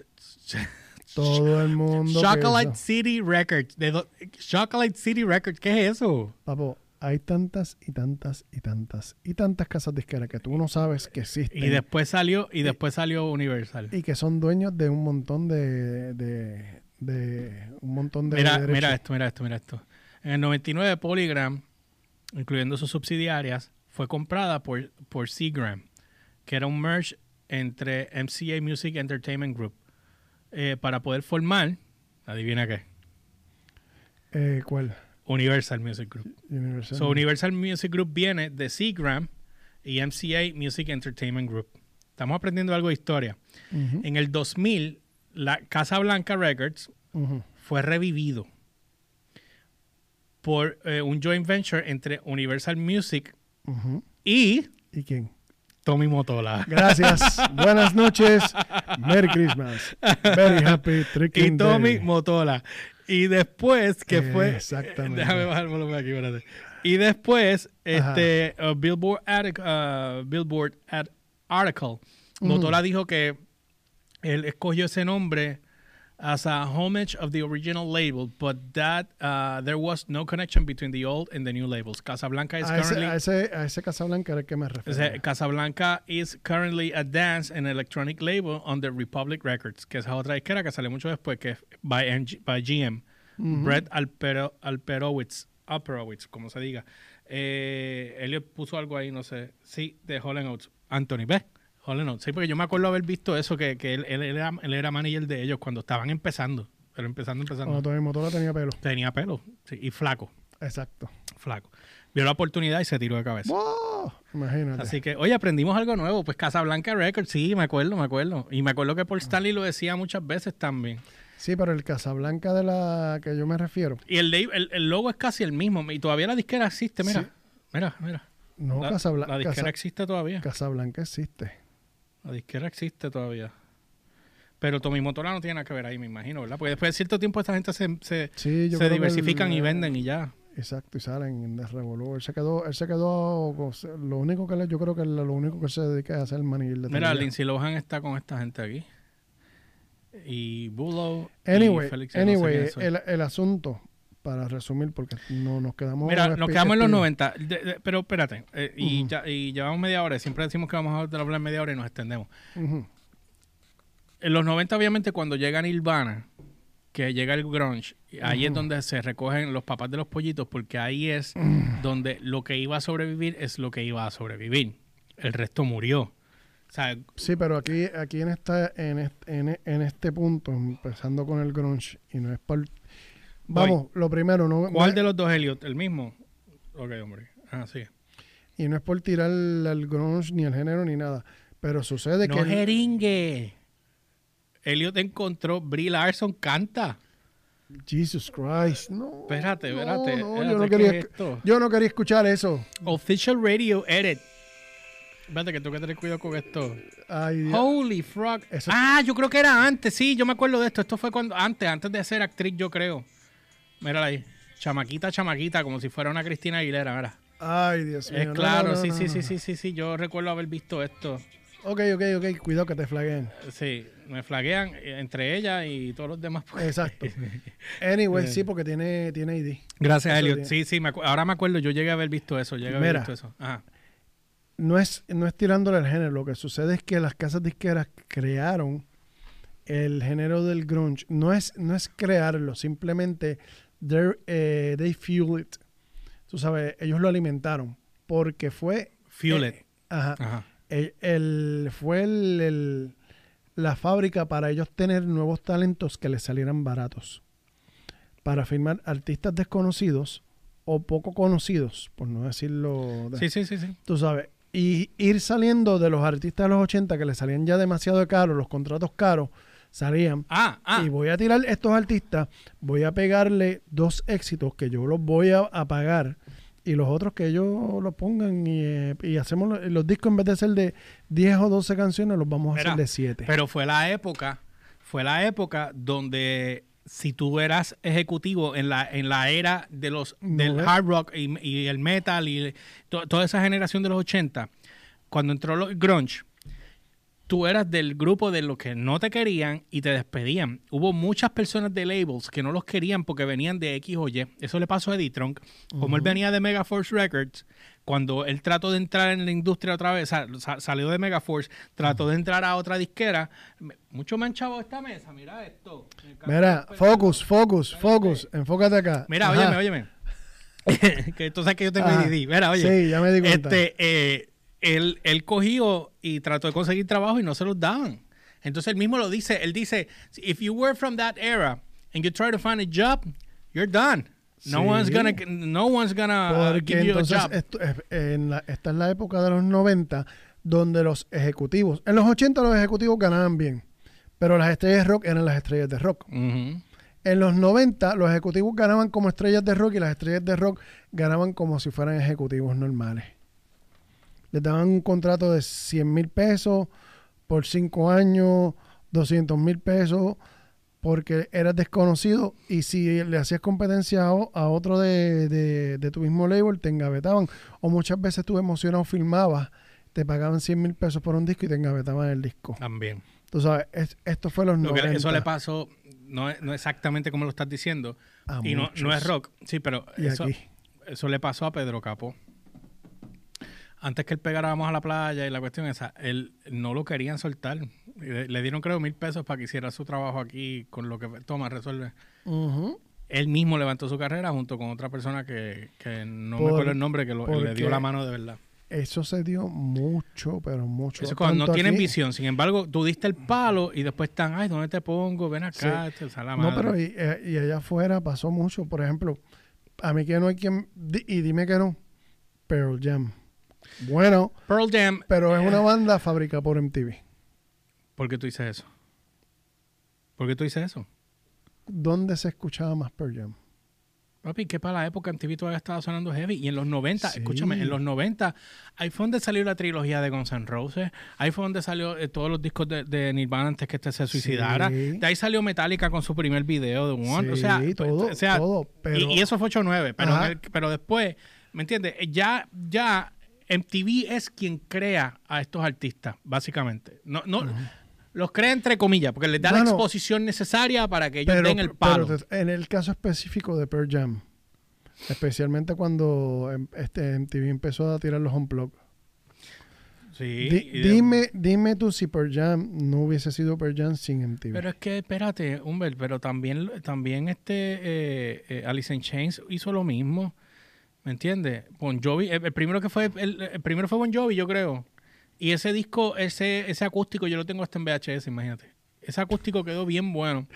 Todo el mundo. Chocolate piensa- City Records. De Chocolate City Records. ¿Qué es eso? Papo, hay tantas y tantas y tantas y tantas casas disqueras que tú no sabes que existen Y después salió, y después salió Universal. y que son dueños de un montón de, de, de un montón de Mira, derechos. mira esto, mira esto, mira esto. En el 99, Polygram, incluyendo sus subsidiarias, fue comprada por, por Seagram, que era un merge entre MCA Music Entertainment Group, eh, para poder formar, adivina qué, Eh, ¿Cuál? Universal Music Group. Universal. So, Universal Music Group viene de Seagram y MCA Music Entertainment Group. Estamos aprendiendo algo de historia. En el 2000, la Casa Blanca Records fue revivido por eh, un joint venture entre Universal Music y ¿Y quién? Tommy Motola. Gracias. Buenas noches. Merry Christmas. Very happy Y Tricking Tommy Day. Motola. Y después, que fue... Exactamente. Déjame bajar el volumen aquí, espérate. Y después, este uh, Billboard, uh, Billboard ad- article, Motola dijo que él escogió ese nombre as a homage of the original label, but that uh, there was no connection between the old and the new labels. Casablanca is A ese, currently... a, ese, a ese Casablanca era el que me refiero. Casablanca is currently a dance and electronic label on the Republic Records, que es otra disquera que salió mucho después, que es by, MG by GM. Brett Alpero, Alperowitz, Alperowitz, como se diga. Eh, Elliot puso algo ahí, no sé. Sí, de Holland Oates. Anthony, ¿ves? Oates. Sí, porque yo me acuerdo haber visto eso, que, que él, él era, él era manager de ellos cuando estaban empezando. Pero empezando, empezando. Cuando Tommy Motola tenía pelo. Tenía pelo. sí, y flaco, Exacto. flaco. Vio la oportunidad y se tiró de cabeza. ¡Wow! Imagínate. Así que, oye, aprendimos algo nuevo. Pues Casablanca Records, sí, me acuerdo, me acuerdo. Y me acuerdo que Paul Stanley lo decía muchas veces también. Sí, pero el Casablanca de la que yo me refiero. Y el, lab- el, el logo es casi el mismo. Y todavía la disquera existe, mira. Sí. Mira, mira. No, la, Casabla- la disquera Casa- existe todavía. Casablanca existe. La disquera existe todavía. Pero Tommy Motola no tiene nada que ver ahí, me imagino, ¿verdad? Porque después de cierto tiempo esta gente se, se, Sí, se diversifican el- y venden y ya. Exacto, y salen en Revolú. Él se quedó, él se quedó, con- lo único que le, yo creo que lo único que se dedica es a hacer manager de Mira. Lindsay Lohan está con esta gente aquí. Y Bullow. y Anyway, Félix, yo no sé anyway, el, el asunto, para resumir, porque no nos quedamos... Mira, nos quedamos en los espi- 90. De- de- pero espérate, eh, y, ya, y llevamos media hora. Siempre decimos que vamos a hablar media hora y nos extendemos. En los 90, obviamente, cuando llega Nirvana, que llega el grunge, ahí es donde se recogen los papás de los pollitos, porque ahí es donde lo que iba a sobrevivir es lo que iba a sobrevivir. El resto murió. O sea, Sí, pero aquí, aquí en, esta, en, este, en, en este punto, empezando con el grunge, y no es por... Vamos, lo primero, no, ¿cuál no- de los dos Elliot? ¿El mismo? Ok, hombre. Ah, sí. y no es por tirar el grunge, ni el género, ni nada, pero sucede No que... el- jeringue. Elliot encontró, Brie Larson canta. Jesus Christ, no. Espérate, no, espérate, no, espérate, yo, no ¿qué quería, es yo no quería escuchar eso. Official Radio Edit. Espérate que tengo que tener cuidado con esto. Ay. Holy frog. Eso- Ah, yo creo que era antes, sí, yo me acuerdo de esto. Esto fue cuando antes, antes de ser actriz, yo creo. Mírala ahí. Chamaquita, chamaquita, como si fuera una Cristina Aguilera, mira. Ay, Dios mío. Es no, claro, no, no, sí, no, sí, no. sí, sí, sí, sí. Yo recuerdo haber visto esto. Ok, ok, ok. Cuidado que te flaguen. Sí, me flaguean eh, entre ella y todos los demás. pues. Exacto. Anyway, sí, porque tiene, tiene ID. Gracias, Eso Elliot. tiene. Sí, sí, me ahora me acuerdo. Yo llegué a haber visto eso. Llegué a haber Mira. visto eso. Ajá. No es, no es tirándole el género. Lo que sucede es que las casas disqueras crearon el género del grunge. No es, no es crearlo, simplemente eh, they fuel it. Tú sabes, ellos lo alimentaron. Porque fue. Fuel eh, it. Ajá. Ajá. el, el- fue el- el- la fábrica para ellos tener nuevos talentos que les salieran baratos. Para firmar artistas desconocidos o poco conocidos, por no decirlo. de- Sí, sí, sí, sí. Tú sabes. Y ir saliendo de los artistas de los 80 que les salían ya demasiado caros, los contratos caros, salían. Ah, ah. Y voy a tirar estos artistas, voy a pegarle dos éxitos que yo los voy a, a pagar y los otros que ellos los pongan y, eh, y hacemos los, los discos en vez de ser de 10 o 12 canciones, los vamos a Mira, hacer de 7. Pero fue la época, fue la época donde si tú eras ejecutivo en la, en la era de los del No, hard rock y, y el metal y to- toda esa generación de los 80, cuando entró el grunge, tú eras del grupo de los que no te querían y te despedían. Hubo muchas personas de labels que no los querían porque venían de X o Y. Eso le pasó a Eddie Trunk. Como él venía de Megaforce Records, cuando él trató de entrar en la industria otra vez, sa- sa- salió de Megaforce, trató de entrar a otra disquera. Mucho chavado esta mesa, mira esto. Mira, focus, focus, focus, enfócate acá. Mira, Ajá. óyeme, óyeme. que tú sabes que yo tengo. ADD. Mira, oye. Sí, ya me di cuenta. Este, eh, él, él cogió y trató de conseguir trabajo y no se los daban. Entonces él mismo lo dice. Él dice, if you were from that era and you try to find a job, you're done. No Sí. one's gonna, no one's gonna Porque give you a job. esto- es- en la- esta es la época de los 90 donde los ejecutivos, en los 80 los ejecutivos ganaban bien, pero las estrellas de rock eran las estrellas de rock. En los 90 los ejecutivos ganaban como estrellas de rock y las estrellas de rock ganaban como si fueran ejecutivos normales. Les daban un contrato de 100 mil pesos por 5 años, 200 mil pesos, porque eras desconocido y si le hacías competencia a, otro de, de- de tu mismo label, te engavetaban. O muchas veces tú emocionado filmabas, te pagaban 100 mil pesos por un disco y te engavetaban el disco. También. Tú sabes, es- esto fue los Lo que 90. eso le pasó, no, no exactamente como lo estás diciendo, a y no, no es rock, sí, pero eso, eso le pasó a Pedro Capó. Antes que él pegara Vamos a la playa y la cuestión esa, él no lo querían soltar. Le, le dieron creo mil pesos para que hiciera su trabajo aquí con lo que toma, resuelve. Él mismo levantó su carrera junto con otra persona que, que no me acuerdo el nombre, que lo- le dio la mano de verdad. Eso se dio mucho, pero mucho. Eso es cuando no tienen aquí- visión. Sin embargo, tú diste el palo y después están, ay, ¿dónde te pongo? Ven acá, este, o sea, la No, madre. pero y, eh, y allá afuera pasó mucho. Por ejemplo, a mí que no hay quien... y dime que no. Pearl Jam. Bueno, Pearl Jam, pero es una banda fabricada por MTV. ¿por qué tú dices eso? ¿Por qué tú dices eso? ¿Dónde se escuchaba más Pearl Jam? Papi, que para la época en TV todavía estaba sonando heavy. Y en los 90, Sí. escúchame, en los 90, ahí fue donde salió la trilogía de Guns N' Roses. Ahí fue donde salió eh, todos los discos de, de Nirvana antes que este se suicidara. Sí. De ahí salió Metallica con su primer video de One. o sea, pues, todo, o sea, todo. Pero, y, y eso fue 8-9. Pero, pero después, ¿me entiendes? Eh, Ya, ya MTV es quien crea a estos artistas, básicamente. No, no, Los crea entre comillas, porque les da la exposición necesaria para que ellos pero- den el palo. pero en el caso específico de Pearl Jam, especialmente cuando em, este MTV empezó a tirar los unplug. sí, Di- dime, dime tú si Pearl Jam no hubiese sido Pearl Jam sin MTV. Pero es que, espérate, Humbert, pero también, también este eh, eh, Alice in Chains hizo lo mismo. ¿Me entiendes? Bon Jovi, el, el primero que fue, el, el primero fue Bon Jovi, yo creo. Y ese disco, ese, ese acústico, yo lo tengo hasta en VHS, imagínate. Ese acústico quedó bien bueno.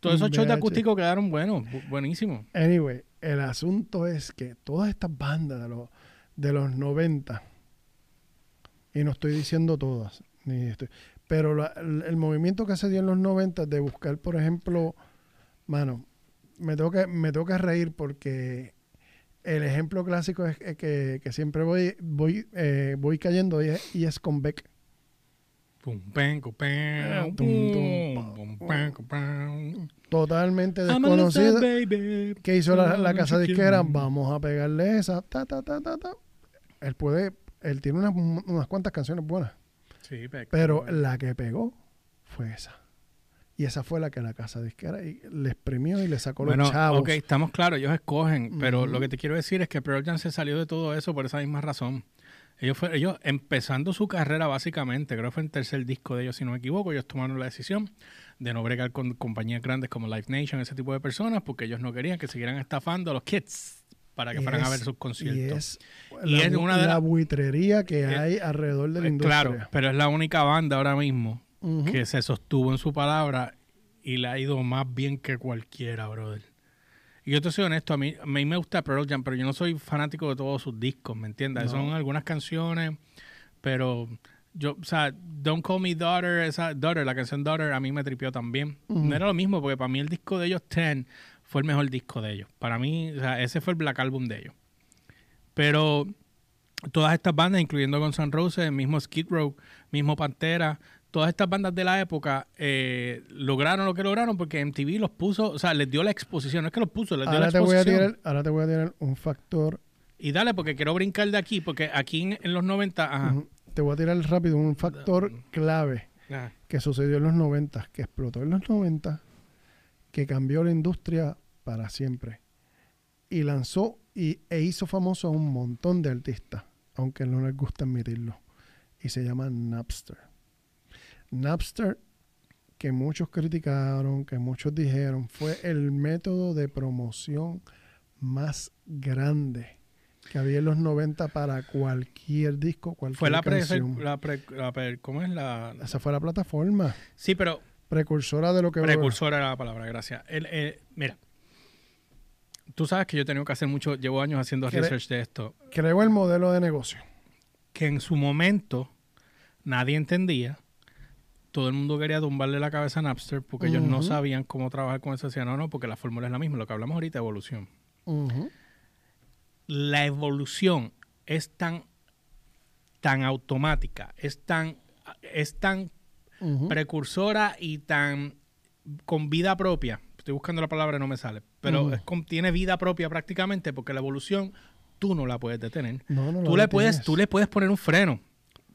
Todos esos shows de acústico quedaron buenos, bu- buenísimos. Anyway, el asunto es que todas estas bandas de los, de los 90, y no estoy diciendo todas, ni estoy- pero la- el, el movimiento que se dio en los 90 de buscar, por ejemplo, mano, me tengo que, me tengo que reír porque el ejemplo clásico es que, que- que siempre voy, voy, eh, voy cayendo y es, y es con Beck. Pum, pam, cu, pam, Tum, tum, pum, pum, pam, cu, pam. Totalmente desconocido. ¿Qué hizo la, la casa disquera? Vamos a pegarle esa. Ta, ta, ta, ta, ta. Él puede, él tiene unas, unas cuantas canciones buenas, Sí, Beck. pero la que pegó fue esa. Y esa fue la que la casa disquera y le exprimió y le sacó Bueno, los chavos. ok, estamos claros, ellos escogen, pero lo que te quiero decir es que Pearl Jam se salió de todo eso por esa misma razón. Ellos, fue, ellos empezando su carrera básicamente, creo que fue el tercer disco de ellos, si no me equivoco, ellos tomaron la decisión de no bregar con compañías grandes como Live Nation, ese tipo de personas, porque ellos no querían que siguieran estafando a los kids para que Y fueran a ver sus Y conciertos. es, Y la, es una de la las- buitrería que Eh, hay alrededor de la Eh, industria. claro, pero es la única banda ahora mismo Que se sostuvo en su palabra y le ha ido más bien que cualquiera, brother. Y yo te soy honesto, a mí, a mí me gusta Pearl Jam, pero yo no soy fanático de todos sus discos, ¿me entiendes? No. Son algunas canciones, pero yo, o sea, Don't Call Me Daughter, esa Daughter, la canción Daughter, a mí me tripió también. No era lo mismo, porque para mí el disco de ellos, Ten, fue el mejor disco de ellos. Para mí, o sea, ese fue el Black Album de ellos. Pero todas estas bandas, incluyendo Guns N' Roses, mismo Skid Row, mismo Pantera, todas estas bandas de la época eh, lograron lo que lograron porque MTV los puso, o sea, les dio la exposición, no es que los puso, les dio Ahora la te, voy a exposición. tirar, ahora te voy a tirar un factor. Y dale, porque quiero brincar de aquí, porque aquí en, en los 90, ajá, Te voy a tirar rápido un factor clave. ajá, que sucedió en los 90, que explotó en los 90, que cambió la industria para siempre. Y lanzó y, e hizo famoso a un montón de artistas, aunque no les gusta admitirlo. Y se llama Napster. Napster, que muchos criticaron, que muchos dijeron, fue el método de promoción más grande que había en los 90 para cualquier disco, cualquier fue la, pre, canción. la, pre- la pre- ¿cómo es la? Esa fue la plataforma Sí, pero precursora de lo que precursora era la palabra, gracias. El, mira, tú sabes que yo he tenido que hacer mucho, llevo años haciendo Cre- research de esto, creó el modelo de negocio. que en su momento nadie entendía. Todo el mundo quería tumbarle la cabeza a Napster porque ellos no sabían cómo trabajar con eso. Decían, no, no, porque la fórmula es la misma. Lo que hablamos ahorita, evolución. La evolución es tan, tan automática, es tan, es tan precursora y tan con vida propia. Estoy buscando la palabra y no me sale. Pero Ujú. es con- tiene vida propia prácticamente porque la evolución tú no la puedes detener. No, no, tú, le puedes, tú le puedes poner un freno,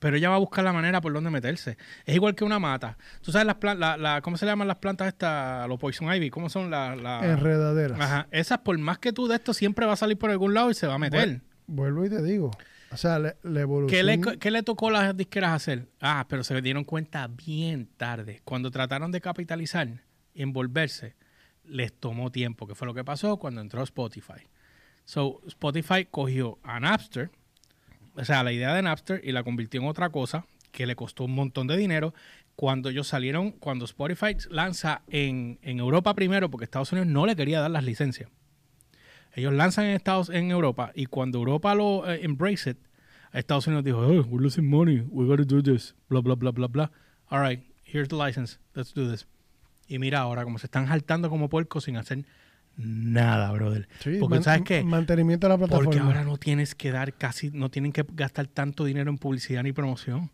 pero ella va a buscar la manera por donde meterse. Es igual que una mata. Tú sabes las plantas, la, la- ¿cómo se llaman las plantas estas? Los poison ivy, ¿cómo son las? Enredaderas. Ajá. Esas, por más que tú de esto, siempre va a salir por algún lado y se va a meter. Vuel- Vuelvo y te digo. O sea, la, la evolución. ¿Qué le, qué le tocó a las disqueras hacer? Ah, pero se dieron cuenta bien tarde. Cuando trataron de capitalizar y envolverse, les tomó tiempo, que fue lo que pasó cuando entró Spotify. So, Spotify cogió a Napster, o sea, la idea de Napster, y la convirtió en otra cosa que le costó un montón de dinero. Cuando ellos salieron, cuando Spotify lanza en, en Europa primero, porque Estados Unidos no le quería dar las licencias. Ellos lanzan en Estados en Europa y cuando Europa lo eh, embrace it, Estados Unidos dijo, oh, we're losing money, we gotta do this, bla bla bla bla bla. All right, here's the license, let's do this. Y mira ahora como se están saltando como puercos sin hacer nada, brother. Sí, Porque man- ¿sabes qué? Mantenimiento de la plataforma. Porque ahora no tienes que dar casi, no tienen que gastar tanto dinero en publicidad ni promoción.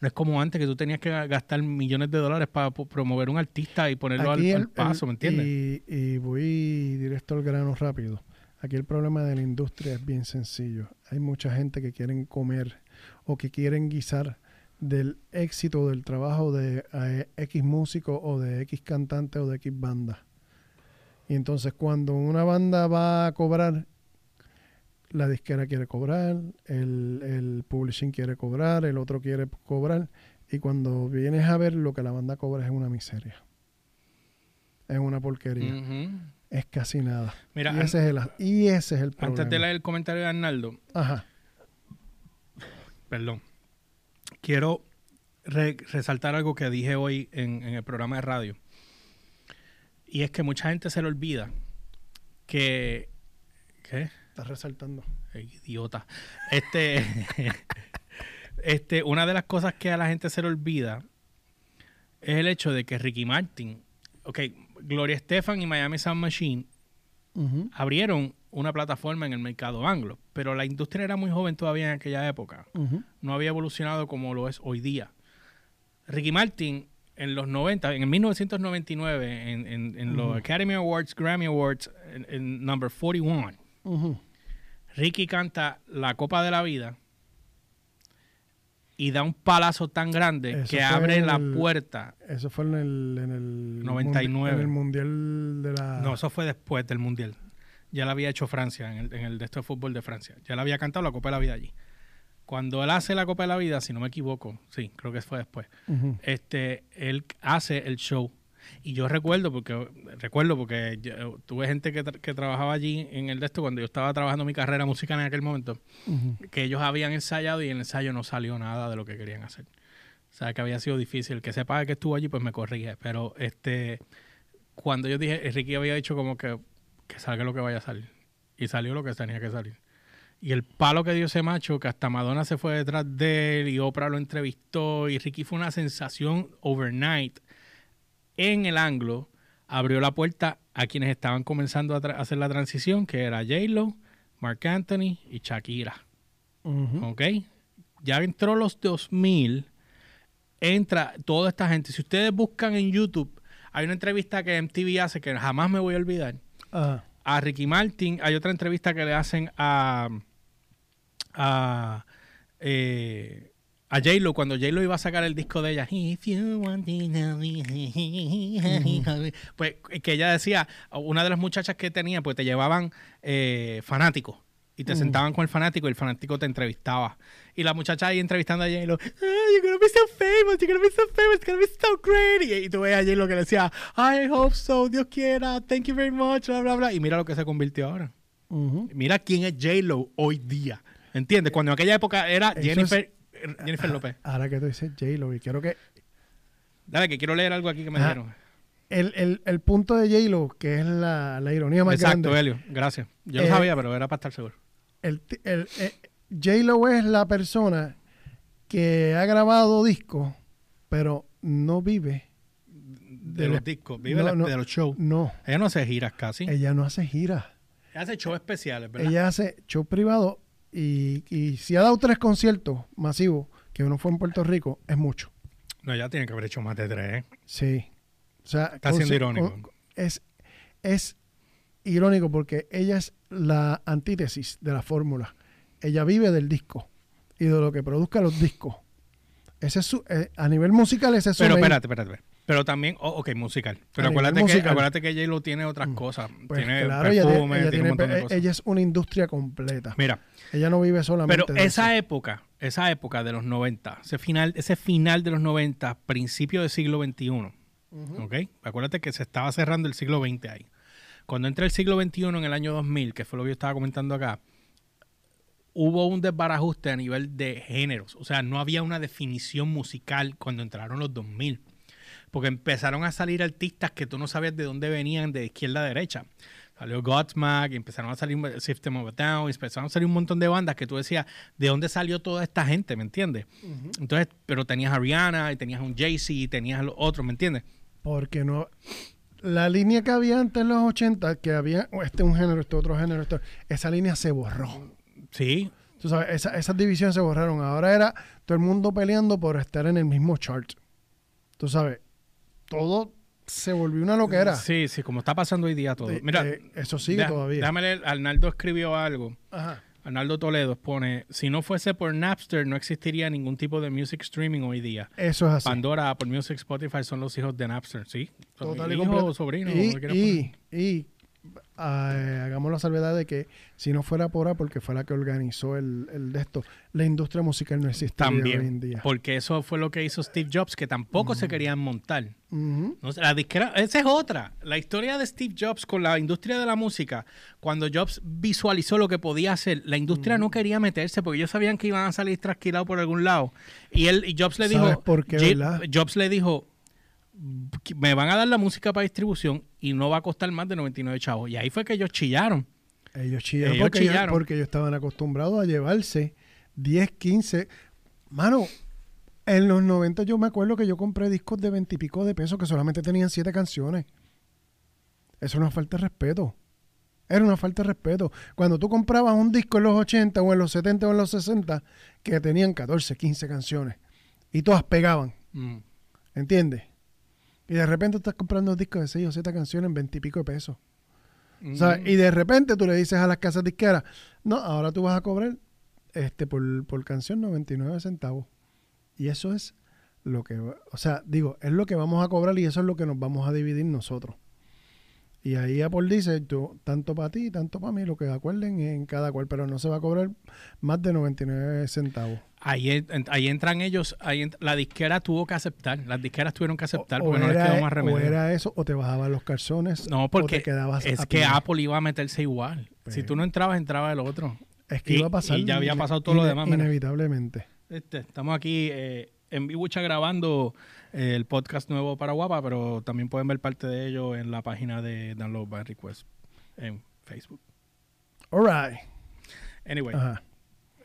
No es como antes que tú tenías que gastar millones de dólares para promover un artista y ponerlo al, el- paso, el- ¿me entiendes? Y, y voy directo al grano rápido. Aquí el problema de la industria es bien sencillo. Hay mucha gente que quieren comer o que quieren guisar del éxito del trabajo de eh, X músico o de X cantante o de X banda. Y entonces cuando una banda va a cobrar, la disquera quiere cobrar, el, el publishing quiere cobrar, el otro quiere cobrar. Y cuando vienes a ver lo que la banda cobra es una miseria. Es una porquería. Es casi nada. Mira, y, ese es el, y ese es el problema. antes de leer el comentario de Arnaldo, Ajá. perdón, quiero re- resaltar algo que dije hoy en, en el programa de radio. Y es que mucha gente se le olvida que... ¿Qué? Estás resaltando. Idiota. Este, este, una de las cosas que a la gente se le olvida es el hecho de que Ricky Martin, ok, Gloria Estefan y Miami Sound Machine abrieron una plataforma en el mercado anglo, pero la industria era muy joven todavía en aquella época. No había evolucionado como lo es hoy día. Ricky Martin en los 90, en el 1999, en, en- en los. Academy Awards, Grammy Awards, en, en number 41, ujú. Ricky canta La Copa de la Vida y da un palazo tan grande Eso que abre la puerta. Eso fue en el, en el 99. En el mundial de la. No, eso fue después del Mundial. Ya la había hecho Francia, en el, en el de este fútbol de Francia. Ya la había cantado la Copa de la Vida allí. Cuando él hace la Copa de la Vida, si no me equivoco, sí, creo que fue después, este, él hace el show. Y yo recuerdo, porque recuerdo porque yo- tuve gente que, tra- que trabajaba allí en el de esto cuando yo estaba trabajando mi carrera musical en aquel momento. que ellos habían ensayado y en el ensayo no salió nada de lo que querían hacer. O sea, que había sido difícil. El que sepa que estuvo allí, pues me corrige. Pero este cuando yo dije, Ricky había dicho como que, que salga lo que vaya a salir. Y salió lo que tenía que salir. Y el palo que dio ese macho, que hasta Madonna se fue detrás de él y Oprah lo entrevistó y Ricky fue una sensación overnight en el anglo, abrió la puerta a quienes estaban comenzando a hacer la transición, que era J-Lo, Mark Anthony y Shakira. ¿Ok? Ya entró los 2000, entra toda esta gente. Si ustedes buscan en YouTube, hay una entrevista que MTV hace que jamás me voy a olvidar. Ajá. A Ricky Martin, hay otra entrevista que le hacen a. a. eh, a J-Lo, cuando J-Lo iba a sacar el disco de ella, If you want to know me", pues que ella decía, una de las muchachas que tenía, pues te llevaban eh, fanáticos y te Mm. sentaban con el fanático y el fanático te entrevistaba. Y la muchacha ahí entrevistando a J-Lo, "Ah, you're gonna be so famous, you're gonna be so famous, it's gonna be so great. Y, y tú ves a J-Lo que le decía, I hope so, Dios quiera, thank you very much, bla, bla, bla. Y mira lo que se convirtió ahora. Mira quién es J-Lo hoy día. ¿Entiendes? Cuando en aquella época era Eso Jennifer, Jennifer López. Ahora que tú dices J-Lo, y quiero que. Dale, que quiero leer algo aquí que me Ajá. dijeron. El, el, el punto de J-Lo, que es la, la ironía más Exacto, grande. Helio. Gracias. Yo Eh, lo sabía, pero era para estar seguro. el, el, eh, J-Lo es la persona que ha grabado discos, pero no vive. De, de los la- discos, vive no, la- no. de los shows. No, Ella no hace giras casi. ella no hace giras. Ella hace shows especiales, ¿verdad? Ella hace show privado y, y si ha dado tres conciertos masivos, que uno fue en Puerto Rico, es mucho. No, ella tiene que haber hecho más de tres. ¿eh? Sí. O sea, Está siendo irónico. es, es irónico porque ella es la antítesis de la fórmula. Ella vive del disco y de lo que produzca los discos. Ese es su, eh, a nivel musical, ese es su Pero espérate, espérate. espérate. Pero también, oh, ok, musical. Pero A acuérdate que, acuérdate que J-Lo tiene otras Mm. cosas. Pues tiene claro, ella, perfume, ella tiene, un tiene- montón de cosas. ella es una industria completa. Mira, Ella no vive solamente pero de esa eso. época, esa época de los 90, ese final, ese final de los 90, principio del siglo XXI, Ujú. ¿ok? Acuérdate que se estaba cerrando el siglo XX ahí. Cuando entra el siglo XXI en el año 2000, que fue lo que yo estaba comentando acá, hubo un desbarajuste a nivel de géneros. O sea, no había una definición musical cuando entraron los 2000. Porque empezaron a salir artistas que tú no sabías de dónde venían, de izquierda a derecha. Salió Godsmack, empezaron a salir System of a Down, empezaron a salir un montón de bandas que tú decías, ¿de dónde salió toda esta gente? ¿Me entiendes? Entonces, pero tenías a Rihanna, y tenías a un Jay-Z, y tenías a los otros, ¿me entiendes? Porque no. La línea que había antes en los 80, que había oh, este un género, este otro género, esto, esa línea se borró. Sí, Tú sabes, esa- esas divisiones se borraron. Ahora era todo el mundo peleando por estar en el mismo chart. Tú sabes, todo se volvió una loquera. Sí, sí, como está pasando hoy día todo. Mira, eh, eso sigue todavía. Déjame leer, Arnaldo escribió algo. Ajá. Arnaldo Toledo pone, si no fuese por Napster, no existiría ningún tipo de music streaming hoy día. Eso es así. Pandora, Apple Music, Spotify son los hijos de Napster, ¿sí? Total y hijos completo. o sobrinos, Y, le quieras y, y, ah, hagamos la salvedad de que si no fuera por Apple, que fue la que organizó el, el de esto, la industria musical no existiría hoy en También, día. porque eso fue lo que hizo Steve Jobs, que tampoco se querían montar. No la disquera, esa es otra. La historia de Steve Jobs con la industria de la música, cuando Jobs visualizó lo que podía hacer, la industria no quería meterse porque ellos sabían que iban a salir trasquilados por algún lado. Y él y Jobs le ¿Sabes dijo, por qué? Jobs le dijo, me van a dar la música para distribución y no va a costar más de 99 chavos. Y ahí fue que ellos chillaron. Ellos chillaron Ellos porque, ellos- chillaron. porque ellos estaban acostumbrados a llevarse 10, 15. Mano, en los 90 yo me acuerdo que yo compré discos de 20 y pico de pesos que solamente tenían 7 canciones. Eso es una falta de respeto. Era una falta de respeto. Cuando tú comprabas un disco en los 80 o en los 70 o en los 60 que tenían 14, 15 canciones y todas pegaban, Mm. ¿entiendes? Y de repente estás comprando discos de 6 o 7 canciones en 20 y pico de pesos. Mm. ¿sabes? Y de repente tú le dices a las casas disqueras, no, ahora tú vas a cobrar este por, por canción 99 centavos. Y eso es lo que, o sea, digo, es lo que vamos a cobrar y eso es lo que nos vamos a dividir nosotros. Y ahí Apple dice, yo, tanto para ti, tanto para mí, lo que acuerden en cada cual, pero no se va a cobrar más de 99 centavos. Ahí, ahí entran ellos, ahí ent- la disquera tuvo que aceptar, las disqueras tuvieron que aceptar O, porque o no les quedó más o remedio. era eso, o te bajaban los calzones, No, o porque te quedabas es que. Apple iba a meterse igual. si Pues- tú no entrabas, entraba el otro. Es que y- iba a pasar. y ya había pasado todo lo demás. Inevitablemente. Este, estamos aquí eh, en Bibucha grabando el podcast nuevo para Guapa, pero también pueden ver parte de ello en la página de Download by Request en Facebook. All right. Anyway, Ajá.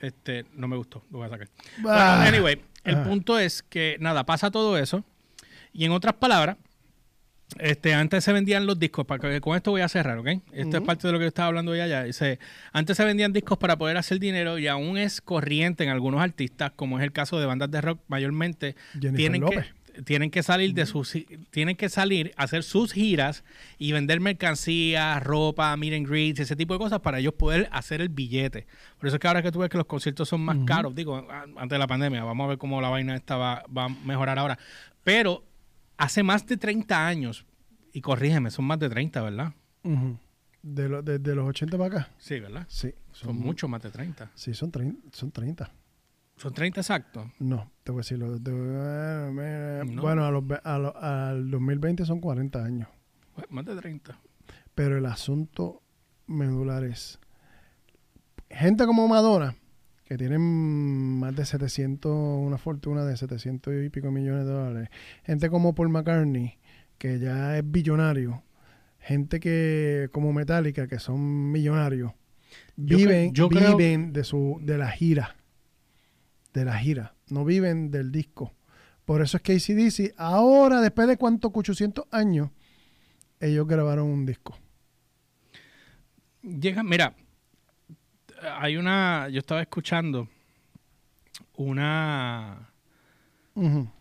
este no me gustó, lo voy a sacar. Ah. Bueno, anyway, el punto es que nada, pasa todo eso. Y en otras palabras, este, antes se vendían los discos, para que, con esto voy a cerrar, ¿ok? Esto es parte de lo que yo estaba hablando ya, ya. Dice, antes se vendían discos para poder hacer dinero y aún es corriente en algunos artistas, como es el caso de bandas de rock mayormente, Jennifer tienen López. que, tienen que salir de sus tienen que salir a hacer sus giras y vender mercancía, ropa, meet and greets, ese tipo de cosas para ellos poder hacer el billete. Por eso es que ahora que tú ves que los conciertos son más caros, digo, antes de la pandemia, vamos a ver cómo la vaina esta va, va a mejorar ahora. Pero hace más de 30 años, y corrígeme, son más de 30, ¿verdad? Ujú. de, lo- desde los 80 para acá. Sí, ¿verdad? Sí. Son mucho más de 30. Sí, son, son 30. Son 30 exactos. No, te voy a decir. eh, No. Bueno, a los a lo- al 2020 son 40 años. Pues, Más de 30. Pero el asunto medular es. Gente como Madonna, que tienen más de 700, una fortuna de 700 y pico millones de dólares. Gente como Paul McCartney, que ya es billonario. Gente que como Metallica, que son millonarios. Viven, yo creo- viven de su de la gira. De la gira, no viven del disco. Por eso es que ACDC, ahora, después de cuánto, 800 años, ellos grabaron un disco. Llega, mira, hay una, yo estaba escuchando una, un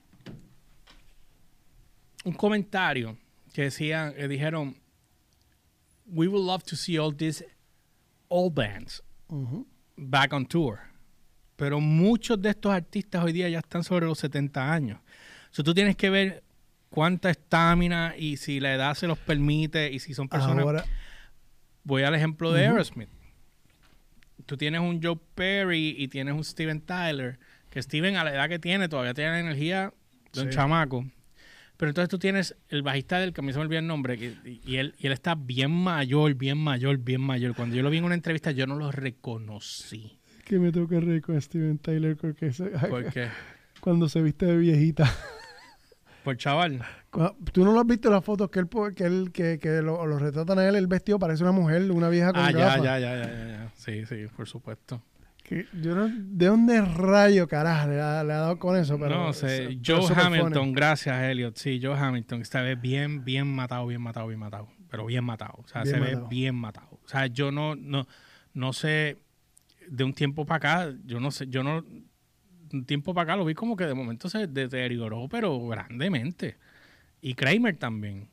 comentario que decían, que dijeron, we would love to see all these old bands back on tour. Pero muchos de estos artistas hoy día ya están sobre los 70 años. So, tú tienes que ver cuánta estamina y si la edad se los permite y si son personas... Ahora, Voy al ejemplo de. Aerosmith. Tú tienes un Joe Perry y tienes un Steven Tyler, que Steven a la edad que tiene todavía tiene la energía de un Sí. chamaco. Pero entonces tú tienes el bajista del que a mí se me olvidó el nombre, que- y, y él, y él está bien mayor, bien mayor, bien mayor. Cuando yo lo vi en una entrevista yo no lo reconocí. Que me tengo que reír con Steven Tyler porque se- Porque, cuando se viste de viejita. por chaval. ¿Tú no lo has visto las fotos que él, que, él, que, que lo, lo retratan a él? El vestido parece una mujer, una vieja con Ah, ya, ya, ya, ya, ya, ya. Sí, sí, por supuesto. Que yo no, ¿De dónde rayo, carajo, le ha, le ha dado con eso? Pero, no sé, Joe Hamilton, gracias Elliot. Sí, Joe Hamilton, esta vez bien, bien matado, bien matado, bien matado. Pero bien matado. O sea, Bien se matado. ve bien matado. O sea, yo no, no, no sé, de un tiempo para acá, yo no sé, yo no, un tiempo para acá lo vi como que de momento se deterioró, pero grandemente. Y Kramer también.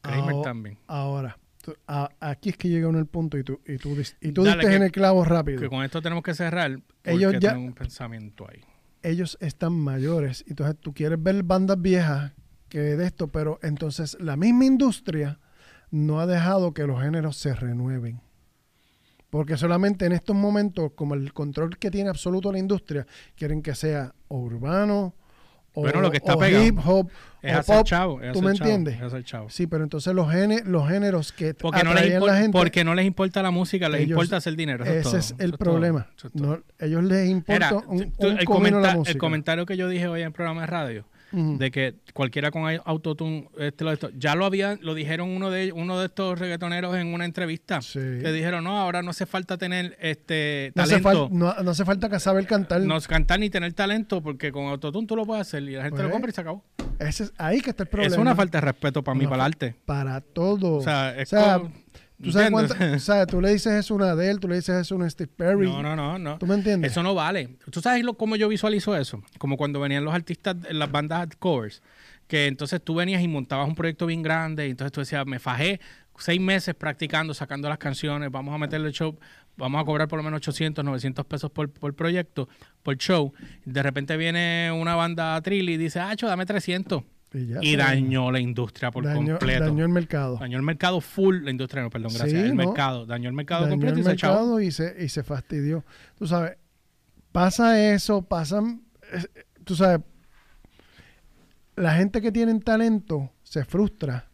Kramer Aho- también. Ahora, tú- a- aquí es que llega uno el punto y tú, y tú, y tú Dale, diste que- en el clavo rápido. Que con esto tenemos que cerrar porque Ellos ya- tengo un pensamiento ahí. ellos están mayores. Entonces tú quieres ver bandas viejas que de esto, pero entonces la misma industria no ha dejado que los géneros se renueven. Porque solamente en estos momentos, como el control que tiene absoluto la industria, quieren que sea o urbano, o, Bueno, lo que está o pegado. hip hop, Es o hacer pop. chavo. es ¿Tú me chavo, entiendes? es hacer chavo. Sí, pero entonces los, gene- los géneros que Porque no, les atraían impor- la gente, porque no les importa la música, les ellos- importa hacer dinero. eso ese todo, es eso el todo, problema. eso. No, ellos les importa Era, un, tú- un el, la música. el comentario que yo dije hoy en el programa de radio, De que cualquiera con au- autotune, este, lo, esto, ya lo había, lo dijeron uno de uno de estos reggaetoneros en una entrevista, Sí. que dijeron, no, ahora no hace falta tener este No hace, talento, no, no hace falta que saber cantar. no cantar ni tener talento, porque con autotune tú lo puedes hacer y la gente lo compra y se acabó. Ese es ahí que está el problema. Es una falta de respeto para mí, para el arte. Para todo. O sea, es O sea, como- ¿tú, sabes cuánta- o sea, tú le dices eso a una Adele, tú le dices eso a una Steve Perry. No, no, no, no. ¿Tú me entiendes? Eso no vale. ¿Tú sabes lo, cómo yo visualizo eso? Como cuando venían los artistas en las bandas covers, que entonces tú venías y montabas un proyecto bien grande y entonces tú decías, me fajé seis meses practicando, sacando las canciones, vamos a meterle el show, vamos a cobrar por lo menos 800, 900 pesos por, por proyecto, por show. De repente viene una banda Trilly y dice, ah, cho, dame 300. Y, ya Y se- dañó la industria por completo. dañó el mercado. Dañó el mercado full, la industria, no, perdón, gracias. Sí, el ¿no? mercado, dañó el mercado Dañó completo el y se echó. mercado y se, y se fastidió. Tú sabes, pasa eso, pasan, tú sabes, la gente que tienen talento se frustra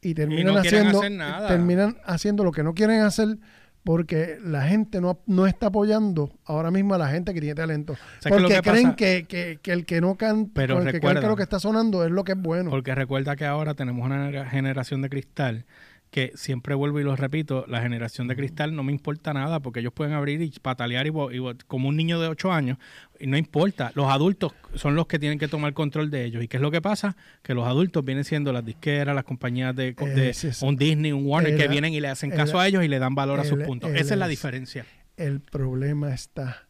y terminan no haciendo hacer nada. terminan haciendo lo que no quieren hacer porque la gente no, no está apoyando ahora mismo a la gente que tiene talento. ¿Sabes qué es lo Porque que creen pasa? que, que- que el que no canta, Pero el que cree recuerda- que lo que está sonando es lo que es bueno. Porque recuerda que ahora tenemos una generación de cristal que siempre vuelvo y lo repito, la generación de cristal no me importa nada porque ellos pueden abrir y patalear y, como un niño de 8 años y no importa. Los adultos son los que tienen que tomar control de ellos. ¿Y qué es lo que pasa? Que los adultos vienen siendo las disqueras, las compañías de, de Ese es- un Disney, un Warner, que vienen y le hacen era- caso a ellos y le dan valor a sus puntos. Esa es la diferencia. El problema está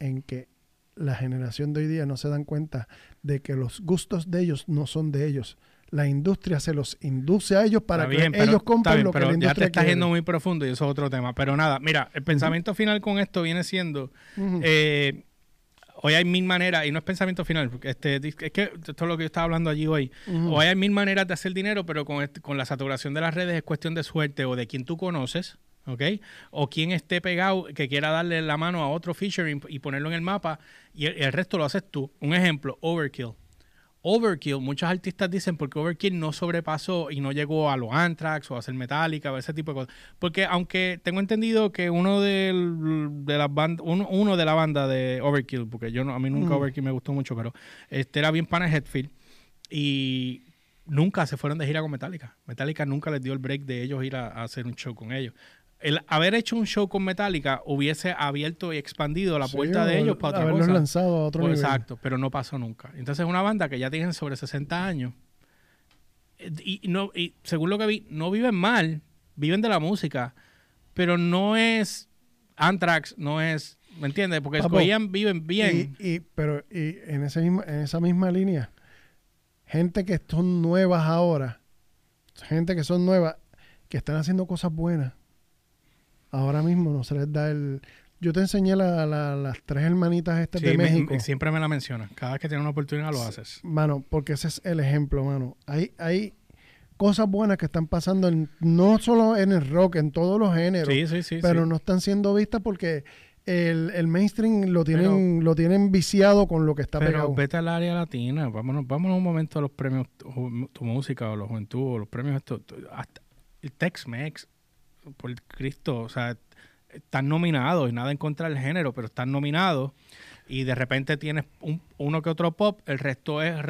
en que la generación de hoy día no se dan cuenta de que los gustos de ellos no son de ellos. La industria se los induce a ellos para que pero- ellos compren bien, lo que pero la ya industria te estás yendo muy profundo y eso es otro tema. Pero nada, mira, el pensamiento final con esto viene siendo. Eh, hoy hay mil maneras, y no es pensamiento final, porque este, es que esto es lo que yo estaba hablando allí hoy. Hoy hay mil maneras de hacer dinero, pero con, este- con la saturación de las redes es cuestión de suerte o de quien tú conoces, ¿ok? O quien esté pegado, que quiera darle la mano a otro featuring y ponerlo en el mapa, y el, el resto lo haces tú. Un ejemplo, Overkill. Overkill, muchos artistas dicen porque Overkill no sobrepasó y no llegó a los Anthrax o a hacer Metallica o ese tipo de cosas. Porque aunque tengo entendido que uno del- de las bandas, uno, uno de la banda de Overkill, porque yo no, a mí nunca Mm. Overkill me gustó mucho, pero este era bien pana Headfield y nunca se fueron de gira con Metallica. Metallica nunca les dio el break de ellos ir a, a hacer un show con ellos. El haber hecho un show con Metallica hubiese abierto y expandido la Sí, puerta de ellos para otra cosa. lanzado a otro Pues, nivel. exacto, pero no pasó nunca. Entonces es una banda que ya tienen sobre 60 años eh, y, no, y según lo que vi, no viven mal, viven de la música, pero no es Anthrax, no es, ¿me entiendes? Porque escogían, viven bien. Y, y- pero y en, ese misma, en esa misma línea, gente que son nuevas ahora, gente que son nuevas, que están haciendo cosas buenas, ahora mismo no se les da el... Yo te enseñé la- la- las tres hermanitas estas Sí, de México. me- siempre me la mencionas. Cada vez que tienes una oportunidad lo haces. Mano, porque ese es el ejemplo, mano. Hay, hay cosas buenas que están pasando en- no solo en el rock, en todos los géneros, Sí, sí, sí. pero sí. no están siendo vistas porque el, el mainstream lo tienen, lo tienen viciado con lo que está Pero pegado. vete al área latina, vámonos, vámonos un momento a los premios, tu, tu música o la juventud, o los premios estos, tu- hasta el Tex-Mex, por Cristo, o sea, están nominados y nada en contra del género, pero están nominados y de repente tienes un- uno que otro pop, el resto es el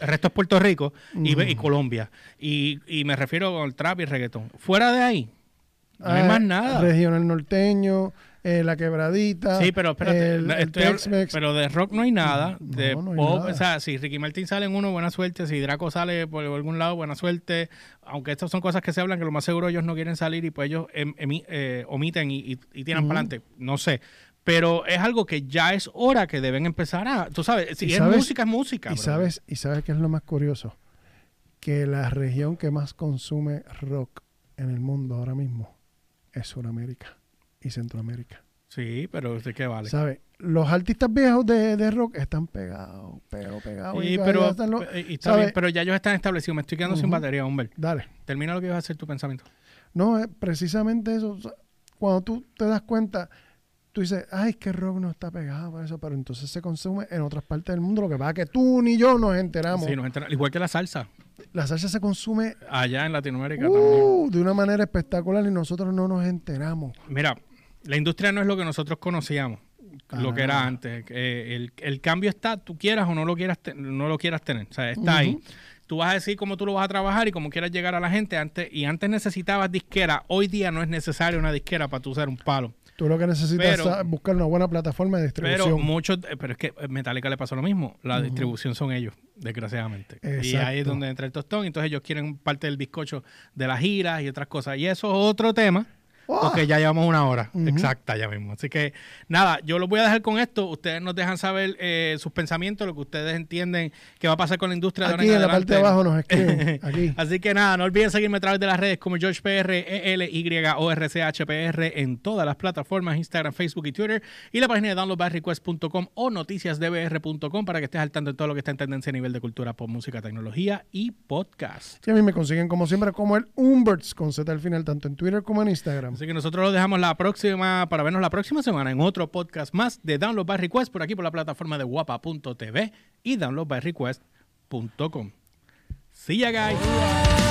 resto es Puerto Rico y. Colombia. Y, y me refiero al trap y el reggaetón. Fuera de ahí, no hay Ah, más nada. Regional norteño, eh, la quebradita. Sí, pero espérate, el- el estoy pero de rock no hay nada, de no hay pop, nada. o sea, si Ricky Martin sale en uno, buena suerte, si Draco sale por algún lado, buena suerte, aunque estas son cosas que se hablan que lo más seguro ellos no quieren salir y pues ellos em- eh, omiten y, y- y tiran Ujú. para adelante, no sé, pero es algo que ya es hora que deben empezar a, tú sabes, si es sabes- música es música. y bro. sabes, y sabes qué es lo más curioso, que la región que más consume rock en el mundo ahora mismo es Sudamérica y Centroamérica. Sí, pero ¿de qué vale? ¿Sabes? Los artistas viejos de, de rock están pegados, pero pegados. Y pero, están los- eh, y está bien, pero ya ellos están establecidos, me estoy quedando sin batería, hombre. Dale. Termina lo que ibas a hacer tu pensamiento. No, es precisamente eso. O sea, Cuando tú te das cuenta, tú dices, ay, que rock no está pegado por eso, pero entonces se consume en otras partes del mundo. Lo que pasa es que tú ni yo nos enteramos. Sí, nos entera- igual que la salsa, La salsa se consume allá en Latinoamérica también. uh, de una manera espectacular y nosotros no nos enteramos. Mira, la industria no es lo que nosotros conocíamos, lo que era antes. Eh, el, el cambio está, tú quieras o no lo quieras, te- no lo quieras tener. O sea, está ahí. Tú vas a decir cómo tú lo vas a trabajar y cómo quieras llegar a la gente. antes Y antes necesitabas disquera. Hoy día no es necesario una disquera para tú usar un palo. Tú lo que necesitas Pero- es buscar una buena plataforma de Pero distribución. muchos, eh, pero es que Metallica le pasó lo mismo. La distribución son ellos, desgraciadamente. Y ahí es donde entra el tostón. Entonces ellos quieren parte del bizcocho de las giras y otras cosas. Y eso es otro tema. Porque ya llevamos una hora exacta ya mismo. Así que nada, yo los voy a dejar con esto. Ustedes nos dejan saber eh, sus pensamientos, lo que ustedes entienden que va a pasar con la industria de ahora Aquí en la parte de abajo nos escriben. Aquí. Así que nada, no olviden seguirme a través de las redes como GeorgePR, ELYORCHPR en todas las plataformas, Instagram, Facebook y Twitter. Y la página de downloadbyrequest.com o noticiasdbr.com para que estés al tanto de todo lo que está en tendencia a nivel de cultura, pop, música, tecnología y podcast. Y a mí me consiguen como siempre como el Umberts con Z al final, tanto en Twitter como en Instagram. Así que nosotros lo dejamos la próxima, para vernos la próxima semana en otro podcast más de Download by Request por aquí por la plataforma de guapa.tv y downloadbyrequest.com. See ya, guys.